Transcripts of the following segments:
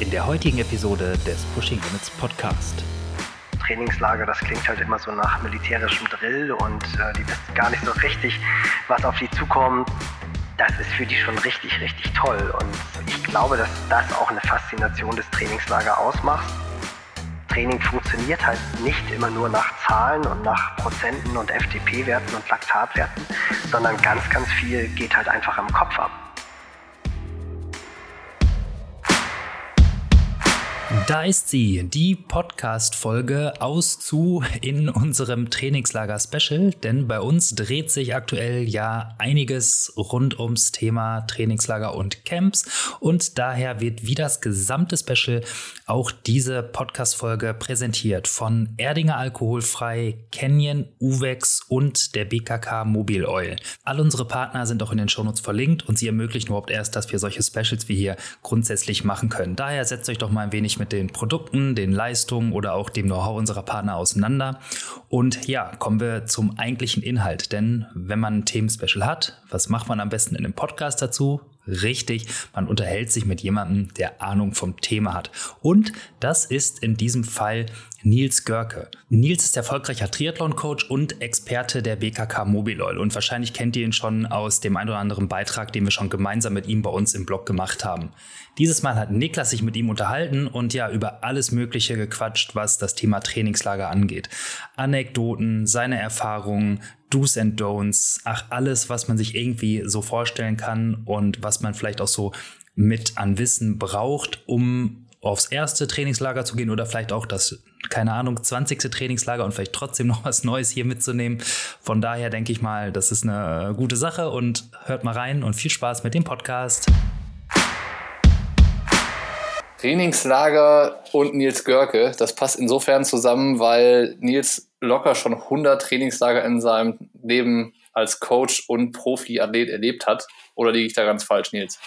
in der heutigen Episode des Pushing Limits Podcast. Trainingslager, das klingt halt immer so nach militärischem Drill und äh, die wissen gar nicht so richtig, was auf die zukommt. Das ist für die schon richtig, richtig toll und ich glaube, dass das auch eine Faszination des Trainingslager ausmacht. Training funktioniert halt nicht immer nur nach Zahlen und nach Prozenten und FTP-Werten und Laktatwerten, sondern ganz, ganz viel geht halt einfach am Kopf ab. Da ist sie, die Podcast-Folge aus zu in unserem Trainingslager-Special, denn bei uns dreht sich aktuell ja einiges rund ums Thema Trainingslager und Camps und daher wird wie das gesamte Special auch diese Podcast-Folge präsentiert von Erdinger Alkoholfrei, Canyon, Uvex und der BKK Mobil Oil. All unsere Partner sind auch in den Shownotes verlinkt und sie ermöglichen überhaupt erst, dass wir solche Specials wie hier grundsätzlich machen können. Daher setzt euch doch mal ein wenig mit den Produkten, den Leistungen oder auch dem Know-how unserer Partner auseinander. Und ja, kommen wir zum eigentlichen Inhalt. Denn wenn man ein Themenspecial hat, was macht man am besten in einem Podcast dazu? Richtig, man unterhält sich mit jemandem, der Ahnung vom Thema hat. Und das ist in diesem Fall Nils Görke. Nils ist erfolgreicher Triathlon-Coach und Experte der BKK Mobiloil. Und wahrscheinlich kennt ihr ihn schon aus dem ein oder anderen Beitrag, den wir schon gemeinsam mit ihm bei uns im Blog gemacht haben. Dieses Mal hat Niklas sich mit ihm unterhalten und ja über alles Mögliche gequatscht, was das Thema Trainingslager angeht. Anekdoten, seine Erfahrungen, Do's and Don'ts, ach alles, was man sich irgendwie so vorstellen kann und was man vielleicht auch so mit an Wissen braucht, um aufs erste Trainingslager zu gehen oder vielleicht auch das, keine Ahnung, 20. Trainingslager und vielleicht trotzdem noch was Neues hier mitzunehmen. Von daher denke ich mal, das ist eine gute Sache und hört mal rein und viel Spaß mit dem Podcast. Trainingslager und Nils Görke, das passt insofern zusammen, weil Nils locker schon 100 Trainingslager in seinem Leben als Coach und Profi-Athlet erlebt hat. Oder liege ich da ganz falsch, Nils?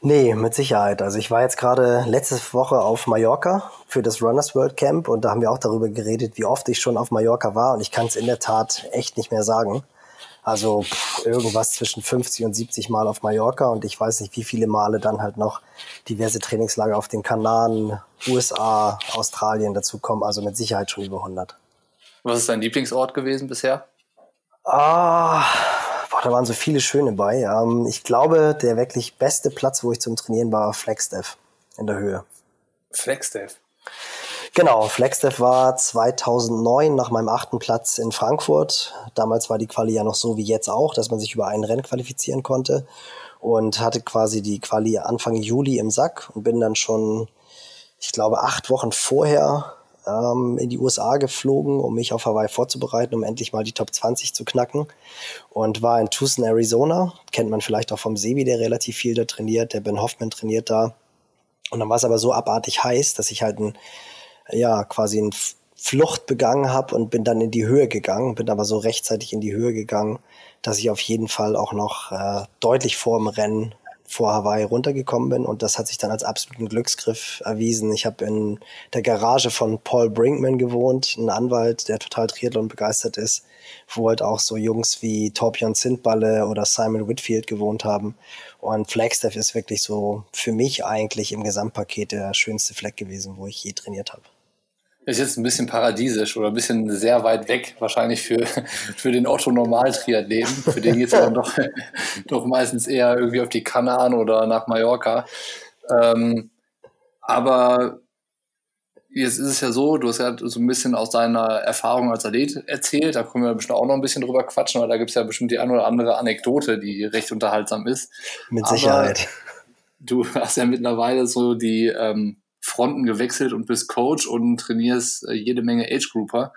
Nee, mit Sicherheit. Also ich war jetzt gerade letzte Woche auf Mallorca für das Runners World Camp und da haben wir auch darüber geredet, wie oft ich schon auf Mallorca war und ich kann es in der Tat echt nicht mehr sagen. Also pff, irgendwas zwischen 50 und 70 Mal auf Mallorca und ich weiß nicht, wie viele Male dann halt noch diverse Trainingslager auf den Kanaren, USA, Australien dazukommen. Also mit Sicherheit schon über 100. Was ist dein Lieblingsort gewesen bisher? Ah, boah, da waren so viele schöne bei. Ähm, ich glaube, der wirklich beste Platz, wo ich zum Trainieren war, Flagstaff in der Höhe. Flagstaff? Genau, Flagstaff war 2009 nach meinem achten Platz in Frankfurt. Damals war die Quali ja noch so wie jetzt auch, dass man sich über einen Rennen qualifizieren konnte und hatte quasi die Quali Anfang Juli im Sack und bin dann schon, ich glaube, acht Wochen vorher ähm, in die USA geflogen, um mich auf Hawaii vorzubereiten, um endlich mal die Top 20 zu knacken und war in Tucson, Arizona. Kennt man vielleicht auch vom Sebi, der relativ viel da trainiert. Der Ben Hoffman trainiert da. Und dann war es aber so abartig heiß, dass ich halt ein ja quasi eine Flucht begangen habe und bin dann in die Höhe gegangen, bin aber so rechtzeitig in die Höhe gegangen, dass ich auf jeden Fall auch noch äh, deutlich vor dem Rennen vor Hawaii runtergekommen bin und das hat sich dann als absoluten Glücksgriff erwiesen. Ich habe in der Garage von Paul Brinkman gewohnt, ein Anwalt, der total Triathlon begeistert ist, wo halt auch so Jungs wie Torbjörn Zindballe oder Simon Whitfield gewohnt haben. Und Flagstaff ist wirklich so für mich eigentlich im Gesamtpaket der schönste Fleck gewesen, wo ich je trainiert habe. Ist jetzt ein bisschen paradiesisch oder ein bisschen sehr weit weg, wahrscheinlich für, für den Otto-Normal-Triathleten, für den geht es dann doch, doch meistens eher irgendwie auf die Kanaren oder nach Mallorca. Ähm, aber jetzt ist es ja so, du hast ja so ein bisschen aus deiner Erfahrung als Athlet erzählt, da können wir bestimmt auch noch ein bisschen drüber quatschen, weil da gibt es ja bestimmt die eine oder andere Anekdote, die recht unterhaltsam ist. Mit Sicherheit. Aber du hast ja mittlerweile so die ähm, Fronten gewechselt und bist Coach und trainierst äh, jede Menge Age-Grouper.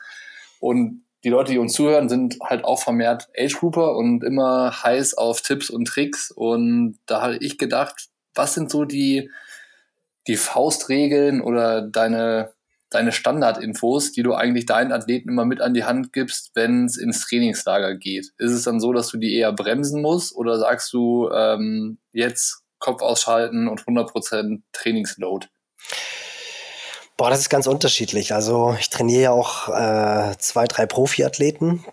Und die Leute, die uns zuhören, sind halt auch vermehrt Age-Grouper und immer heiß auf Tipps und Tricks. Und da habe ich gedacht, was sind so die, die Faustregeln oder deine, deine Standardinfos, die du eigentlich deinen Athleten immer mit an die Hand gibst, wenn es ins Trainingslager geht? Ist es dann so, dass du die eher bremsen musst oder sagst du ähm, jetzt Kopf ausschalten und 100% Trainingsload? Boah, das ist ganz unterschiedlich. Also ich trainiere ja auch äh, zwei, drei Profiathleten.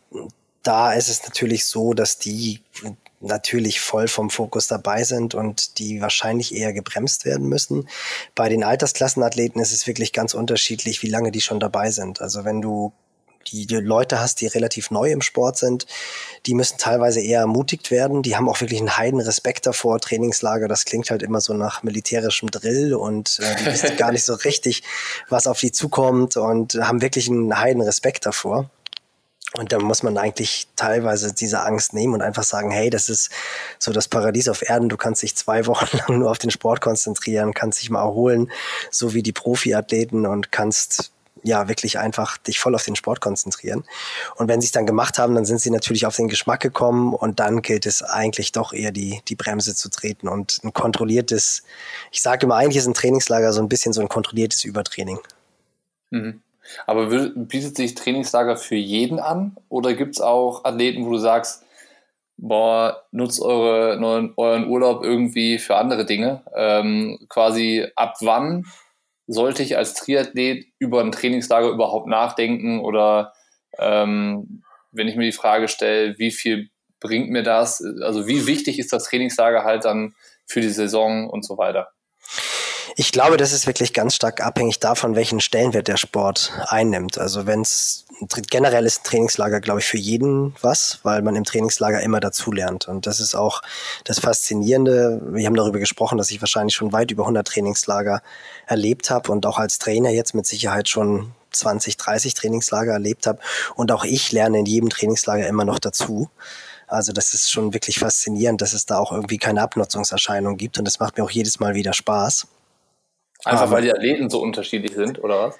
Da ist es natürlich so, dass die natürlich voll vom Fokus dabei sind und die wahrscheinlich eher gebremst werden müssen. Bei den Altersklassenathleten ist es wirklich ganz unterschiedlich, wie lange die schon dabei sind. Also wenn du die, die Leute hast, die relativ neu im Sport sind, die müssen teilweise eher ermutigt werden. Die haben auch wirklich einen heiden Respekt davor. Trainingslager, das klingt halt immer so nach militärischem Drill und äh, die wissen gar nicht so richtig, was auf die zukommt und haben wirklich einen heiden Respekt davor. Und da muss man eigentlich teilweise diese Angst nehmen und einfach sagen, hey, das ist so das Paradies auf Erden. Du kannst dich zwei Wochen lang nur auf den Sport konzentrieren, kannst dich mal erholen, so wie die Profiathleten und kannst ja wirklich einfach dich voll auf den Sport konzentrieren. Und wenn sie es dann gemacht haben, dann sind sie natürlich auf den Geschmack gekommen und dann gilt es eigentlich doch eher die, die Bremse zu treten und ein kontrolliertes, ich sage immer, eigentlich ist ein Trainingslager so ein bisschen so ein kontrolliertes Übertraining. Mhm. Aber bietet sich Trainingslager für jeden an oder gibt es auch Athleten, wo du sagst, boah, nutzt eure, euren Urlaub irgendwie für andere Dinge? Ähm, quasi ab wann sollte ich als Triathlet über ein Trainingslager überhaupt nachdenken oder ähm, wenn ich mir die Frage stelle, wie viel bringt mir das? Also wie wichtig ist das Trainingslager halt dann für die Saison und so weiter? Ich glaube, das ist wirklich ganz stark abhängig davon, welchen Stellenwert der Sport einnimmt. Also wenn es generell ist ein Trainingslager, glaube ich, für jeden was, weil man im Trainingslager immer dazulernt. Und das ist auch das Faszinierende. Wir haben darüber gesprochen, dass ich wahrscheinlich schon weit über 100 Trainingslager erlebt habe und auch als Trainer jetzt mit Sicherheit schon 20, 30 Trainingslager erlebt habe. Und auch ich lerne in jedem Trainingslager immer noch dazu. Also das ist schon wirklich faszinierend, dass es da auch irgendwie keine Abnutzungserscheinung gibt und das macht mir auch jedes Mal wieder Spaß. Einfach weil die Athleten so unterschiedlich sind, oder was?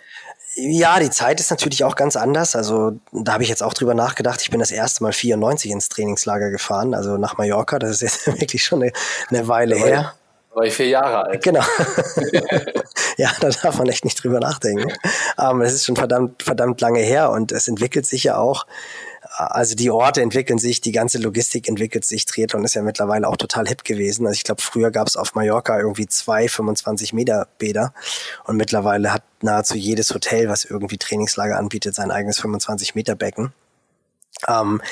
Ja, die Zeit ist natürlich auch ganz anders. Also da habe ich jetzt auch drüber nachgedacht. Ich bin das erste Mal 94 ins Trainingslager gefahren, also nach Mallorca. Das ist jetzt wirklich schon eine, eine Weile her. War ich vier Jahre alt. Genau. ja, da darf man echt nicht drüber nachdenken. Aber es ist schon verdammt, verdammt lange her und es entwickelt sich ja auch also die Orte entwickeln sich, die ganze Logistik entwickelt sich. Triathlon ist ja mittlerweile auch total hip gewesen. Also ich glaube, früher gab es auf Mallorca irgendwie zwei 25 Meter Bäder und mittlerweile hat nahezu jedes Hotel, was irgendwie Trainingslager anbietet, sein eigenes 25 Meter Becken. Ähm,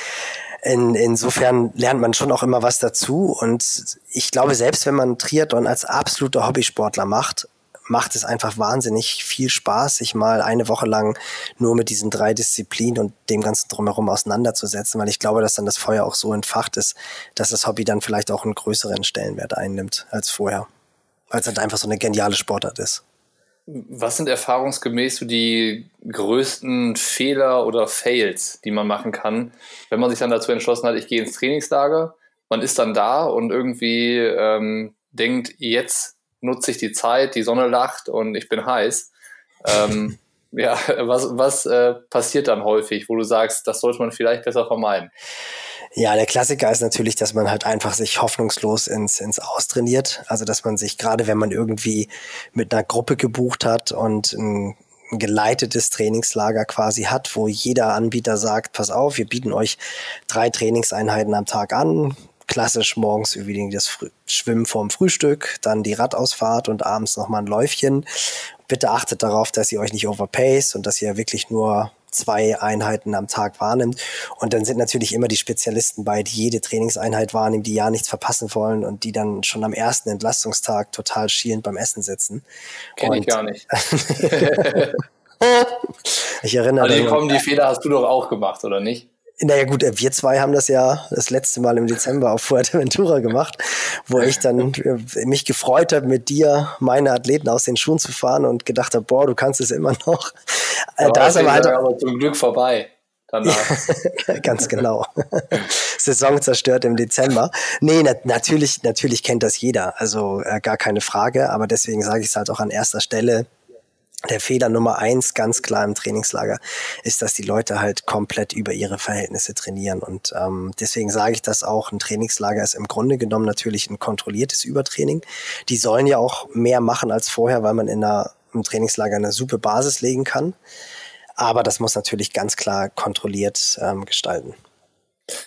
in, insofern lernt man schon auch immer was dazu und ich glaube, selbst wenn man Triathlon als absoluter Hobbysportler macht, macht es einfach wahnsinnig viel Spaß, sich mal eine Woche lang nur mit diesen drei Disziplinen und dem Ganzen drumherum auseinanderzusetzen, weil ich glaube, dass dann das Feuer auch so entfacht ist, dass das Hobby dann vielleicht auch einen größeren Stellenwert einnimmt als vorher. Weil es halt einfach so eine geniale Sportart ist. Was sind erfahrungsgemäß so die größten Fehler oder Fails, die man machen kann, wenn man sich dann dazu entschlossen hat, ich gehe ins Trainingslager, man ist dann da und irgendwie ähm, denkt, jetzt nutze ich die Zeit, die Sonne lacht und ich bin heiß. Ähm, ja, was, was äh, passiert dann häufig, wo du sagst, das sollte man vielleicht besser vermeiden? Ja, der Klassiker ist natürlich, dass man halt einfach sich hoffnungslos ins, ins Austrainiert. Also, dass man sich, gerade wenn man irgendwie mit einer Gruppe gebucht hat und ein, ein geleitetes Trainingslager quasi hat, wo jeder Anbieter sagt, pass auf, wir bieten euch drei Trainingseinheiten am Tag an, klassisch morgens irgendwie das Früh Schwimmen vorm Frühstück, dann die Radausfahrt und abends nochmal ein Läufchen. Bitte achtet darauf, dass ihr euch nicht overpace und dass ihr wirklich nur zwei Einheiten am Tag wahrnimmt. Und dann sind natürlich immer die Spezialisten bei, die jede Trainingseinheit wahrnehmen, die ja nichts verpassen wollen und die dann schon am ersten Entlastungstag total schielend beim Essen sitzen. Kenne ich gar nicht. ich erinnere mich. Also, komm, die Fehler hast du doch auch gemacht, oder nicht? Naja gut, äh, wir zwei haben das ja das letzte Mal im Dezember auf Fuerteventura gemacht, wo ich dann äh, mich gefreut habe, mit dir meine Athleten aus den Schuhen zu fahren und gedacht habe, boah, du kannst es immer noch. Äh, aber da ist aber halt aber zum Glück vorbei. Danach. Ganz genau. Saison zerstört im Dezember. Nee, na, natürlich, natürlich kennt das jeder. Also äh, gar keine Frage. Aber deswegen sage ich es halt auch an erster Stelle der Fehler Nummer eins ganz klar im Trainingslager ist, dass die Leute halt komplett über ihre Verhältnisse trainieren. Und ähm, deswegen sage ich das auch, ein Trainingslager ist im Grunde genommen natürlich ein kontrolliertes Übertraining. Die sollen ja auch mehr machen als vorher, weil man in einer, im Trainingslager eine super Basis legen kann. Aber das muss natürlich ganz klar kontrolliert ähm, gestalten.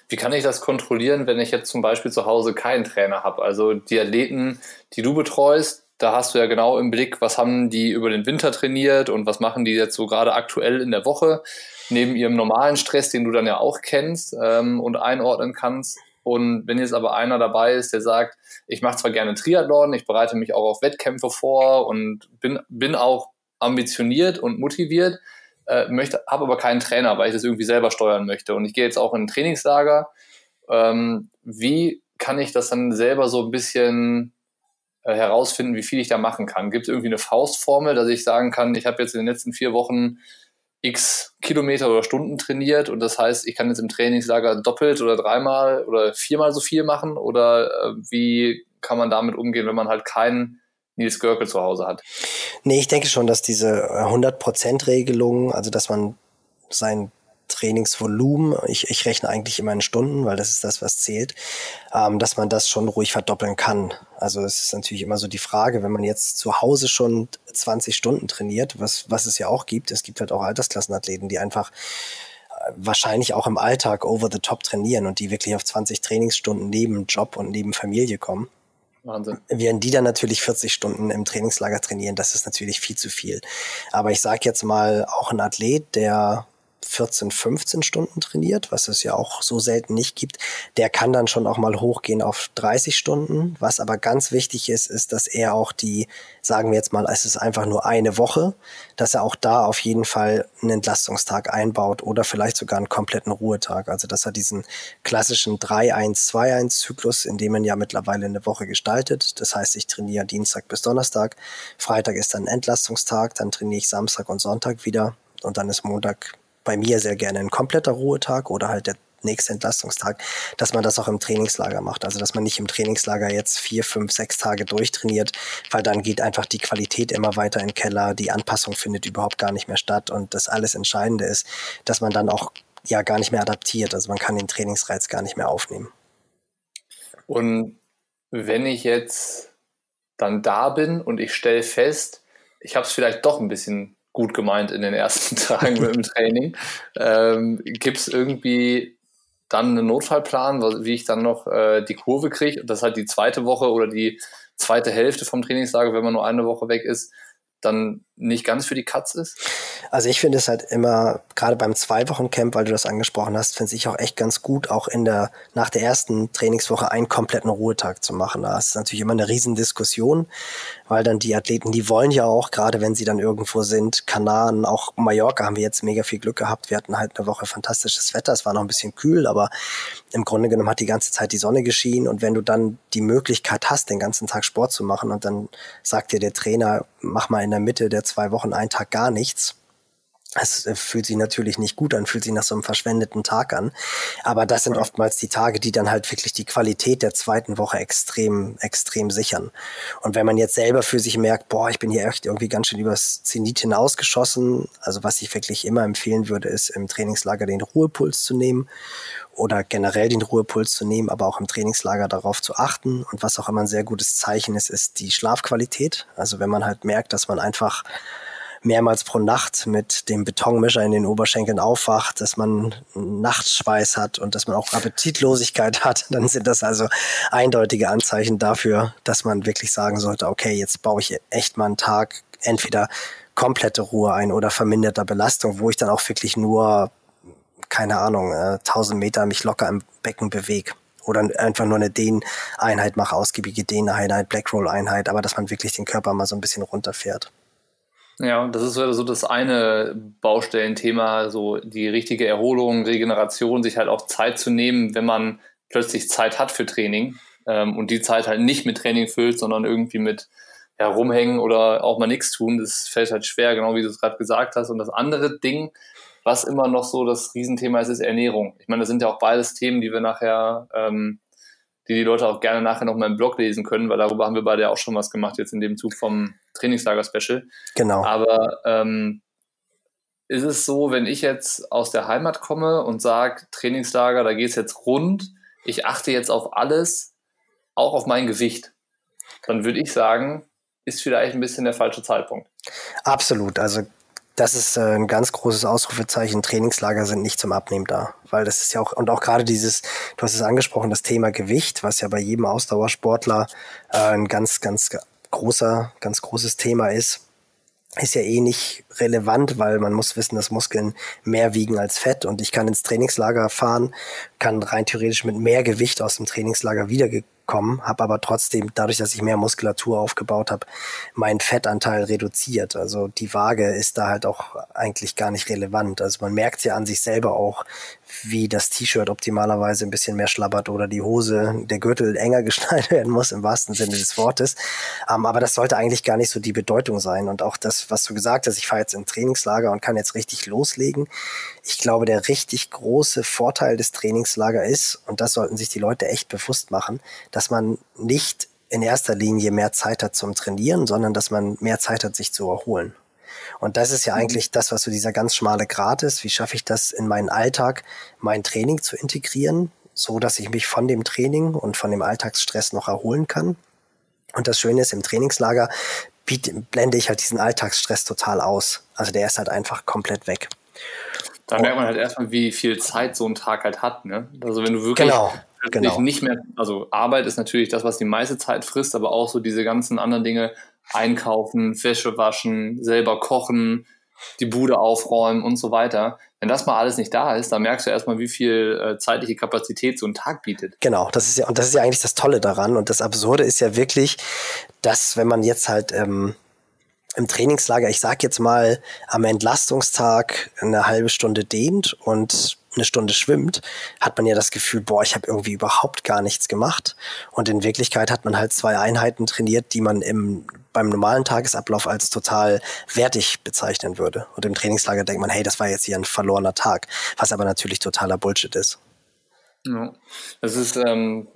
Wie kann ich das kontrollieren, wenn ich jetzt zum Beispiel zu Hause keinen Trainer habe? Also die Athleten, die du betreust, da hast du ja genau im Blick, was haben die über den Winter trainiert und was machen die jetzt so gerade aktuell in der Woche, neben ihrem normalen Stress, den du dann ja auch kennst ähm, und einordnen kannst. Und wenn jetzt aber einer dabei ist, der sagt, ich mache zwar gerne Triathlon, ich bereite mich auch auf Wettkämpfe vor und bin, bin auch ambitioniert und motiviert, äh, möchte, habe aber keinen Trainer, weil ich das irgendwie selber steuern möchte. Und ich gehe jetzt auch in ein Trainingslager. Ähm, wie kann ich das dann selber so ein bisschen herausfinden, wie viel ich da machen kann? Gibt es irgendwie eine Faustformel, dass ich sagen kann, ich habe jetzt in den letzten vier Wochen x Kilometer oder Stunden trainiert und das heißt, ich kann jetzt im Trainingslager doppelt oder dreimal oder viermal so viel machen oder äh, wie kann man damit umgehen, wenn man halt keinen Nils Görke zu Hause hat? Nee, ich denke schon, dass diese 100%-Regelung, also dass man sein Trainingsvolumen, ich, ich rechne eigentlich immer in Stunden, weil das ist das, was zählt, ähm, dass man das schon ruhig verdoppeln kann. Also es ist natürlich immer so die Frage, wenn man jetzt zu Hause schon 20 Stunden trainiert, was, was es ja auch gibt, es gibt halt auch Altersklassenathleten, die einfach äh, wahrscheinlich auch im Alltag over the top trainieren und die wirklich auf 20 Trainingsstunden neben Job und neben Familie kommen. Wahnsinn. Während die dann natürlich 40 Stunden im Trainingslager trainieren, das ist natürlich viel zu viel. Aber ich sage jetzt mal, auch ein Athlet, der 14, 15 Stunden trainiert, was es ja auch so selten nicht gibt, der kann dann schon auch mal hochgehen auf 30 Stunden. Was aber ganz wichtig ist, ist, dass er auch die, sagen wir jetzt mal, es ist einfach nur eine Woche, dass er auch da auf jeden Fall einen Entlastungstag einbaut oder vielleicht sogar einen kompletten Ruhetag. Also dass er diesen klassischen 3-1-2-1-Zyklus, in dem man ja mittlerweile eine Woche gestaltet. Das heißt, ich trainiere Dienstag bis Donnerstag, Freitag ist dann Entlastungstag, dann trainiere ich Samstag und Sonntag wieder und dann ist Montag bei mir sehr gerne ein kompletter Ruhetag oder halt der nächste Entlastungstag, dass man das auch im Trainingslager macht. Also dass man nicht im Trainingslager jetzt vier, fünf, sechs Tage durchtrainiert, weil dann geht einfach die Qualität immer weiter in den Keller, die Anpassung findet überhaupt gar nicht mehr statt und das alles Entscheidende ist, dass man dann auch ja gar nicht mehr adaptiert. Also man kann den Trainingsreiz gar nicht mehr aufnehmen. Und wenn ich jetzt dann da bin und ich stelle fest, ich habe es vielleicht doch ein bisschen gut gemeint in den ersten Tagen mit dem Training. Ähm, Gibt es irgendwie dann einen Notfallplan, wie ich dann noch äh, die Kurve kriege? Das ist halt die zweite Woche oder die zweite Hälfte vom Trainingslager, wenn man nur eine Woche weg ist, dann nicht ganz für die Katz ist? Also ich finde es halt immer, gerade beim Zwei-Wochen-Camp, weil du das angesprochen hast, finde ich auch echt ganz gut, auch in der, nach der ersten Trainingswoche einen kompletten Ruhetag zu machen. Da ist natürlich immer eine Riesendiskussion, weil dann die Athleten, die wollen ja auch, gerade wenn sie dann irgendwo sind, Kanaren, auch Mallorca haben wir jetzt mega viel Glück gehabt. Wir hatten halt eine Woche fantastisches Wetter, es war noch ein bisschen kühl, aber im Grunde genommen hat die ganze Zeit die Sonne geschienen und wenn du dann die Möglichkeit hast, den ganzen Tag Sport zu machen und dann sagt dir der Trainer, mach mal in der Mitte der zwei Wochen einen Tag gar nichts, es äh, fühlt sich natürlich nicht gut an, fühlt sich nach so einem verschwendeten Tag an. Aber das sind oftmals die Tage, die dann halt wirklich die Qualität der zweiten Woche extrem, extrem sichern. Und wenn man jetzt selber für sich merkt, boah, ich bin hier echt irgendwie ganz schön übers Zenit hinausgeschossen, also was ich wirklich immer empfehlen würde, ist im Trainingslager den Ruhepuls zu nehmen oder generell den Ruhepuls zu nehmen, aber auch im Trainingslager darauf zu achten. Und was auch immer ein sehr gutes Zeichen ist, ist die Schlafqualität. Also wenn man halt merkt, dass man einfach mehrmals pro Nacht mit dem Betonmischer in den Oberschenkeln aufwacht, dass man Nachtschweiß hat und dass man auch Appetitlosigkeit hat, dann sind das also eindeutige Anzeichen dafür, dass man wirklich sagen sollte, okay, jetzt baue ich echt mal einen Tag entweder komplette Ruhe ein oder verminderter Belastung, wo ich dann auch wirklich nur, keine Ahnung, äh, 1000 Meter mich locker im Becken bewege oder einfach nur eine Dehneinheit mache, ausgiebige Dehneinheit, Blackroll-Einheit, aber dass man wirklich den Körper mal so ein bisschen runterfährt. Ja, das ist so das eine Baustellenthema, so die richtige Erholung, Regeneration, sich halt auch Zeit zu nehmen, wenn man plötzlich Zeit hat für Training ähm, und die Zeit halt nicht mit Training füllt, sondern irgendwie mit ja, oder auch mal nichts tun. Das fällt halt schwer, genau wie du es gerade gesagt hast. Und das andere Ding, was immer noch so das Riesenthema ist, ist Ernährung. Ich meine, das sind ja auch beides Themen, die wir nachher ähm, die die Leute auch gerne nachher noch mal im Blog lesen können, weil darüber haben wir beide ja auch schon was gemacht, jetzt in dem Zug vom Trainingslager-Special. Genau. Aber ähm, ist es so, wenn ich jetzt aus der Heimat komme und sage, Trainingslager, da geht es jetzt rund, ich achte jetzt auf alles, auch auf mein Gewicht, dann würde ich sagen, ist vielleicht ein bisschen der falsche Zeitpunkt. Absolut. Also das ist äh, ein ganz großes Ausrufezeichen. Trainingslager sind nicht zum Abnehmen da, weil das ist ja auch und auch gerade dieses, du hast es angesprochen, das Thema Gewicht, was ja bei jedem Ausdauersportler äh, ein ganz, ganz großer, ganz großes Thema ist. ist ja eh nicht relevant, weil man muss wissen, dass Muskeln mehr wiegen als Fett und ich kann ins Trainingslager fahren, kann rein theoretisch mit mehr Gewicht aus dem Trainingslager wieder kommen, habe aber trotzdem, dadurch, dass ich mehr Muskulatur aufgebaut habe, meinen Fettanteil reduziert. Also die Waage ist da halt auch eigentlich gar nicht relevant. Also man merkt ja an sich selber auch, wie das T-Shirt optimalerweise ein bisschen mehr schlabbert oder die Hose, der Gürtel enger geschnallt werden muss, im wahrsten Sinne des Wortes. Ähm, aber das sollte eigentlich gar nicht so die Bedeutung sein. Und auch das, was du gesagt hast, ich fahre jetzt in Trainingslager und kann jetzt richtig loslegen. Ich glaube, der richtig große Vorteil des Trainingslager ist, und das sollten sich die Leute echt bewusst machen, dass man nicht in erster Linie mehr Zeit hat zum Trainieren, sondern dass man mehr Zeit hat, sich zu erholen. Und das ist ja mhm. eigentlich das, was so dieser ganz schmale Grat ist. Wie schaffe ich das in meinen Alltag, mein Training zu integrieren, so dass ich mich von dem Training und von dem Alltagsstress noch erholen kann? Und das Schöne ist, im Trainingslager biete, blende ich halt diesen Alltagsstress total aus. Also der ist halt einfach komplett weg. Da merkt man halt erstmal, wie viel Zeit so ein Tag halt hat. Ne? Also wenn du wirklich genau, genau. nicht mehr, also Arbeit ist natürlich das, was die meiste Zeit frisst, aber auch so diese ganzen anderen Dinge, einkaufen, Wäsche waschen, selber kochen, die Bude aufräumen und so weiter. Wenn das mal alles nicht da ist, dann merkst du erstmal, wie viel äh, zeitliche Kapazität so ein Tag bietet. Genau, das ist ja, und das ist ja eigentlich das Tolle daran. Und das Absurde ist ja wirklich, dass wenn man jetzt halt ähm, im Trainingslager, ich sag jetzt mal, am Entlastungstag eine halbe Stunde dehnt und eine Stunde schwimmt, hat man ja das Gefühl, boah, ich habe irgendwie überhaupt gar nichts gemacht. Und in Wirklichkeit hat man halt zwei Einheiten trainiert, die man im, beim normalen Tagesablauf als total wertig bezeichnen würde. Und im Trainingslager denkt man, hey, das war jetzt hier ein verlorener Tag, was aber natürlich totaler Bullshit ist. Ja, das ist ähm,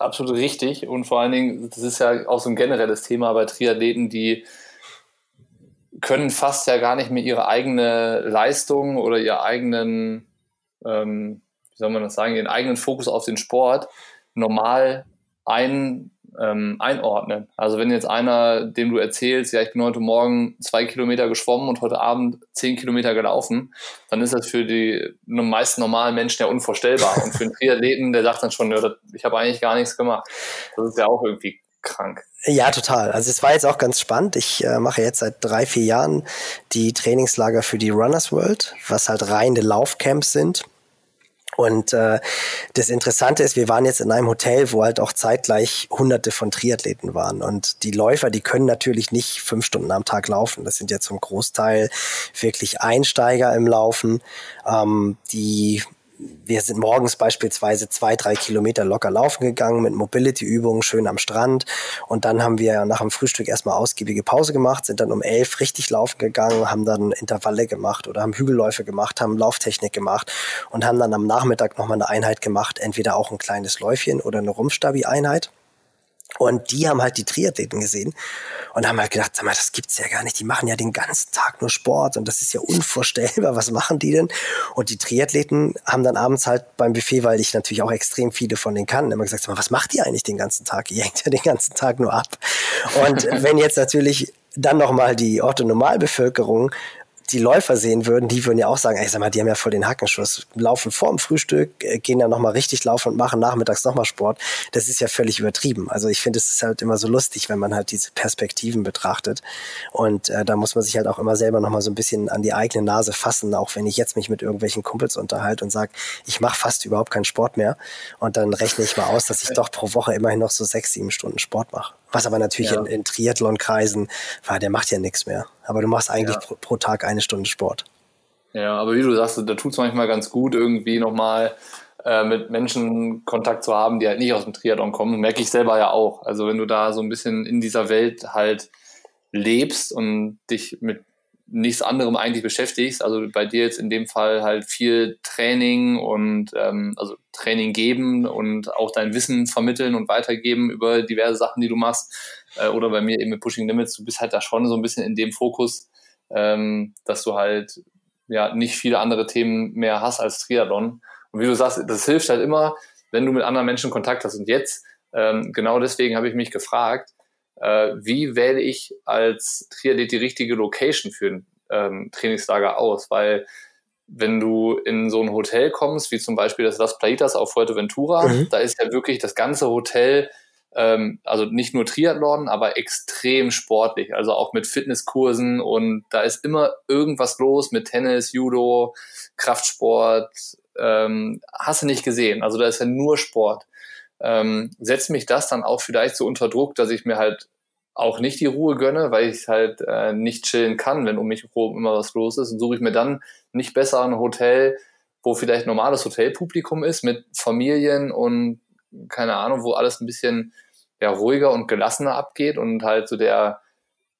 absolut richtig und vor allen Dingen, das ist ja auch so ein generelles Thema bei Triathleten, die können fast ja gar nicht mehr ihre eigene Leistung oder ihr eigenen, ähm, wie soll man das sagen, ihren eigenen Fokus auf den Sport normal ein, ähm, einordnen. Also wenn jetzt einer, dem du erzählst, ja, ich bin heute Morgen zwei Kilometer geschwommen und heute Abend zehn Kilometer gelaufen, dann ist das für die meisten normalen Menschen ja unvorstellbar. Und für einen Triathleten, der sagt dann schon, ja, ich habe eigentlich gar nichts gemacht. Das ist ja auch irgendwie krank. Ja, total. Also es war jetzt auch ganz spannend. Ich äh, mache jetzt seit drei, vier Jahren die Trainingslager für die Runners World, was halt reine Laufcamps sind. Und äh, das Interessante ist, wir waren jetzt in einem Hotel, wo halt auch zeitgleich hunderte von Triathleten waren. Und die Läufer, die können natürlich nicht fünf Stunden am Tag laufen. Das sind ja zum Großteil wirklich Einsteiger im Laufen, ähm, die wir sind morgens beispielsweise zwei, drei Kilometer locker laufen gegangen mit Mobility-Übungen schön am Strand. Und dann haben wir nach dem Frühstück erstmal ausgiebige Pause gemacht, sind dann um elf richtig laufen gegangen, haben dann Intervalle gemacht oder haben Hügelläufe gemacht, haben Lauftechnik gemacht und haben dann am Nachmittag nochmal eine Einheit gemacht, entweder auch ein kleines Läufchen oder eine Rumpfstabi-Einheit. Und die haben halt die Triathleten gesehen und haben halt gedacht, sag mal, das gibt's ja gar nicht. Die machen ja den ganzen Tag nur Sport und das ist ja unvorstellbar. Was machen die denn? Und die Triathleten haben dann abends halt beim Buffet, weil ich natürlich auch extrem viele von denen kann, immer gesagt, sag mal, was macht ihr eigentlich den ganzen Tag? Ihr hängt ja den ganzen Tag nur ab. Und wenn jetzt natürlich dann nochmal die Orthonormalbevölkerung die Läufer sehen würden, die würden ja auch sagen, ey, sag mal, die haben ja voll den Hackenschuss, laufen vorm Frühstück, äh, gehen dann nochmal richtig laufen und machen nachmittags nochmal Sport. Das ist ja völlig übertrieben. Also ich finde, es ist halt immer so lustig, wenn man halt diese Perspektiven betrachtet. Und äh, da muss man sich halt auch immer selber nochmal so ein bisschen an die eigene Nase fassen, auch wenn ich jetzt mich mit irgendwelchen Kumpels unterhalte und sage, ich mache fast überhaupt keinen Sport mehr. Und dann rechne ich mal aus, dass ich doch pro Woche immerhin noch so sechs, sieben Stunden Sport mache. Was aber natürlich ja. in, in Triathlon-Kreisen war, der macht ja nichts mehr. Aber du machst eigentlich ja. pro, pro, Tag eine Stunde Sport. Ja, aber wie du sagst, da tut es manchmal ganz gut, irgendwie nochmal äh, mit Menschen Kontakt zu haben, die halt nicht aus dem Triathlon kommen. Merke ich selber ja auch. Also wenn du da so ein bisschen in dieser Welt halt lebst und dich mit nichts anderem eigentlich beschäftigst. Also bei dir jetzt in dem Fall halt viel Training und ähm, also Training geben und auch dein Wissen vermitteln und weitergeben über diverse Sachen, die du machst. Äh, oder bei mir eben mit Pushing Limits, du bist halt da schon so ein bisschen in dem Fokus, ähm, dass du halt ja nicht viele andere Themen mehr hast als Triathlon. Und wie du sagst, das hilft halt immer, wenn du mit anderen Menschen Kontakt hast. Und jetzt, ähm, genau deswegen habe ich mich gefragt, äh, wie wähle ich als Triathlet die richtige Location für ein ähm, Trainingslager aus? Weil wenn du in so ein Hotel kommst, wie zum Beispiel das Las Plaitas auf Fuerteventura, mhm. da ist ja wirklich das ganze Hotel ähm, also nicht nur Triathlon, aber extrem sportlich, also auch mit Fitnesskursen und da ist immer irgendwas los mit Tennis, Judo, Kraftsport, ähm, hast du nicht gesehen. Also da ist ja nur Sport. Ähm, setzt mich das dann auch vielleicht so unter Druck, dass ich mir halt auch nicht die Ruhe gönne, weil ich halt äh, nicht chillen kann, wenn um mich herum immer was los ist. Und suche ich mir dann nicht besser ein Hotel, wo vielleicht normales Hotelpublikum ist, mit Familien und keine Ahnung, wo alles ein bisschen ja, ruhiger und gelassener abgeht und halt so der,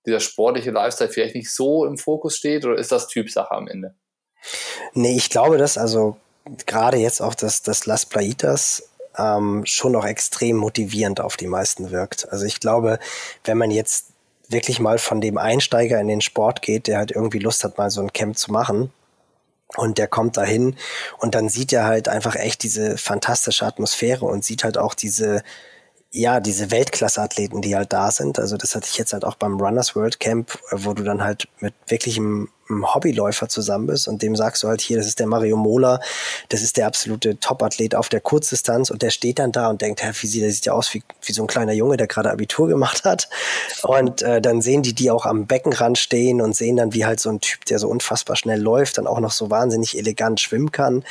dieser sportliche Lifestyle vielleicht nicht so im Fokus steht oder ist das Typsache am Ende? Nee, ich glaube, dass also gerade jetzt auch das, das Las Plaitas ähm, schon noch extrem motivierend auf die meisten wirkt. Also ich glaube, wenn man jetzt wirklich mal von dem Einsteiger in den Sport geht, der halt irgendwie Lust hat, mal so ein Camp zu machen, und der kommt dahin und dann sieht er halt einfach echt diese fantastische Atmosphäre und sieht halt auch diese, ja, diese Weltklasse-Athleten, die halt da sind. Also das hatte ich jetzt halt auch beim Runners World Camp, wo du dann halt mit wirklichem Hobbyläufer zusammen bist und dem sagst du halt hier, das ist der Mario Mola, das ist der absolute Top-Athlet auf der Kurzdistanz und der steht dann da und denkt, Herr, wie sieht, der sieht ja aus wie, wie so ein kleiner Junge, der gerade Abitur gemacht hat. Und äh, dann sehen die die auch am Beckenrand stehen und sehen dann, wie halt so ein Typ, der so unfassbar schnell läuft, dann auch noch so wahnsinnig elegant schwimmen kann.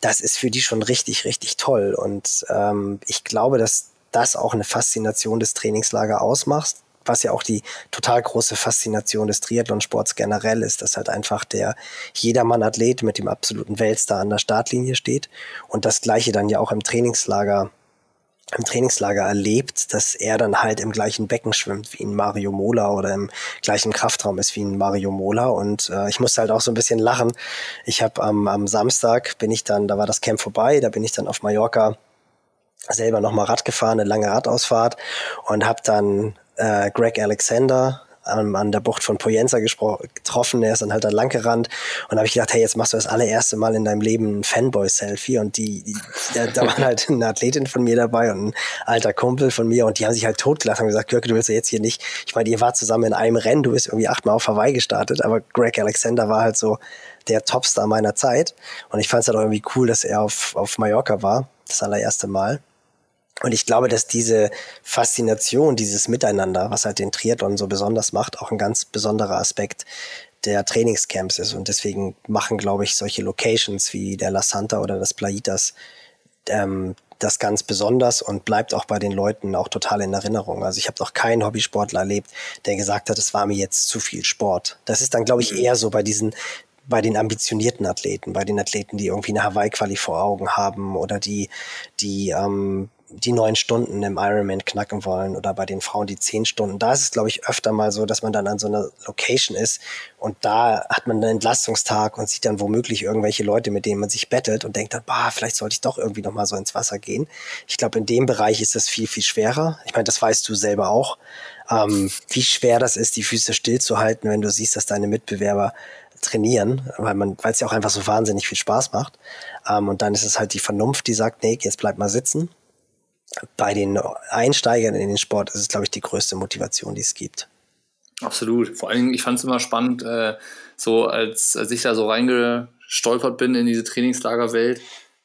Das ist für die schon richtig, richtig toll. Und ähm, ich glaube, dass das auch eine Faszination des Trainingslager ausmacht was ja auch die total große Faszination des Triathlonsports generell ist, dass halt einfach der Jedermann-Athlet mit dem absoluten Weltstar an der Startlinie steht und das gleiche dann ja auch im Trainingslager im Trainingslager erlebt, dass er dann halt im gleichen Becken schwimmt wie ein Mario Mola oder im gleichen Kraftraum ist wie ein Mario Mola. Und äh, ich musste halt auch so ein bisschen lachen. Ich habe am, am Samstag bin ich dann, da war das Camp vorbei, da bin ich dann auf Mallorca selber nochmal Rad gefahren, eine lange Radausfahrt und habe dann äh, Greg Alexander ähm, an der Bucht von Poyenza getroffen. Er ist dann halt da lang gerannt und habe ich gedacht, hey, jetzt machst du das allererste Mal in deinem Leben ein Fanboy-Selfie und die, die da, da waren halt eine Athletin von mir dabei und ein alter Kumpel von mir und die haben sich halt totgelacht und gesagt, Kirke, du willst ja jetzt hier nicht, ich meine, ihr wart zusammen in einem Rennen, du bist irgendwie achtmal auf Hawaii gestartet, aber Greg Alexander war halt so der Topstar meiner Zeit und ich fand es halt auch irgendwie cool, dass er auf, auf Mallorca war, das allererste Mal. Und ich glaube, dass diese Faszination, dieses Miteinander, was halt den Triathlon so besonders macht, auch ein ganz besonderer Aspekt der Trainingscamps ist. Und deswegen machen, glaube ich, solche Locations wie der La Santa oder das Plaitas ähm, das ganz besonders und bleibt auch bei den Leuten auch total in Erinnerung. Also ich habe noch keinen Hobbysportler erlebt, der gesagt hat, es war mir jetzt zu viel Sport. Das ist dann, glaube ich, mhm. eher so bei diesen bei den ambitionierten Athleten, bei den Athleten, die irgendwie eine Hawaii-Quali vor Augen haben oder die, die ähm, die neun Stunden im Ironman knacken wollen oder bei den Frauen die zehn Stunden. Da ist es, glaube ich, öfter mal so, dass man dann an so einer Location ist und da hat man einen Entlastungstag und sieht dann womöglich irgendwelche Leute, mit denen man sich bettelt und denkt dann, bah, vielleicht sollte ich doch irgendwie nochmal so ins Wasser gehen. Ich glaube, in dem Bereich ist es viel, viel schwerer. Ich meine, das weißt du selber auch, ähm, wie schwer das ist, die Füße stillzuhalten, wenn du siehst, dass deine Mitbewerber trainieren, weil man, weil es ja auch einfach so wahnsinnig viel Spaß macht. Ähm, und dann ist es halt die Vernunft, die sagt, nee, jetzt bleib mal sitzen bei den Einsteigern in den Sport ist es, glaube ich, die größte Motivation, die es gibt. Absolut. Vor allen Dingen, ich fand es immer spannend, äh, so als, als ich da so reingestolpert bin in diese Trainingslagerwelt,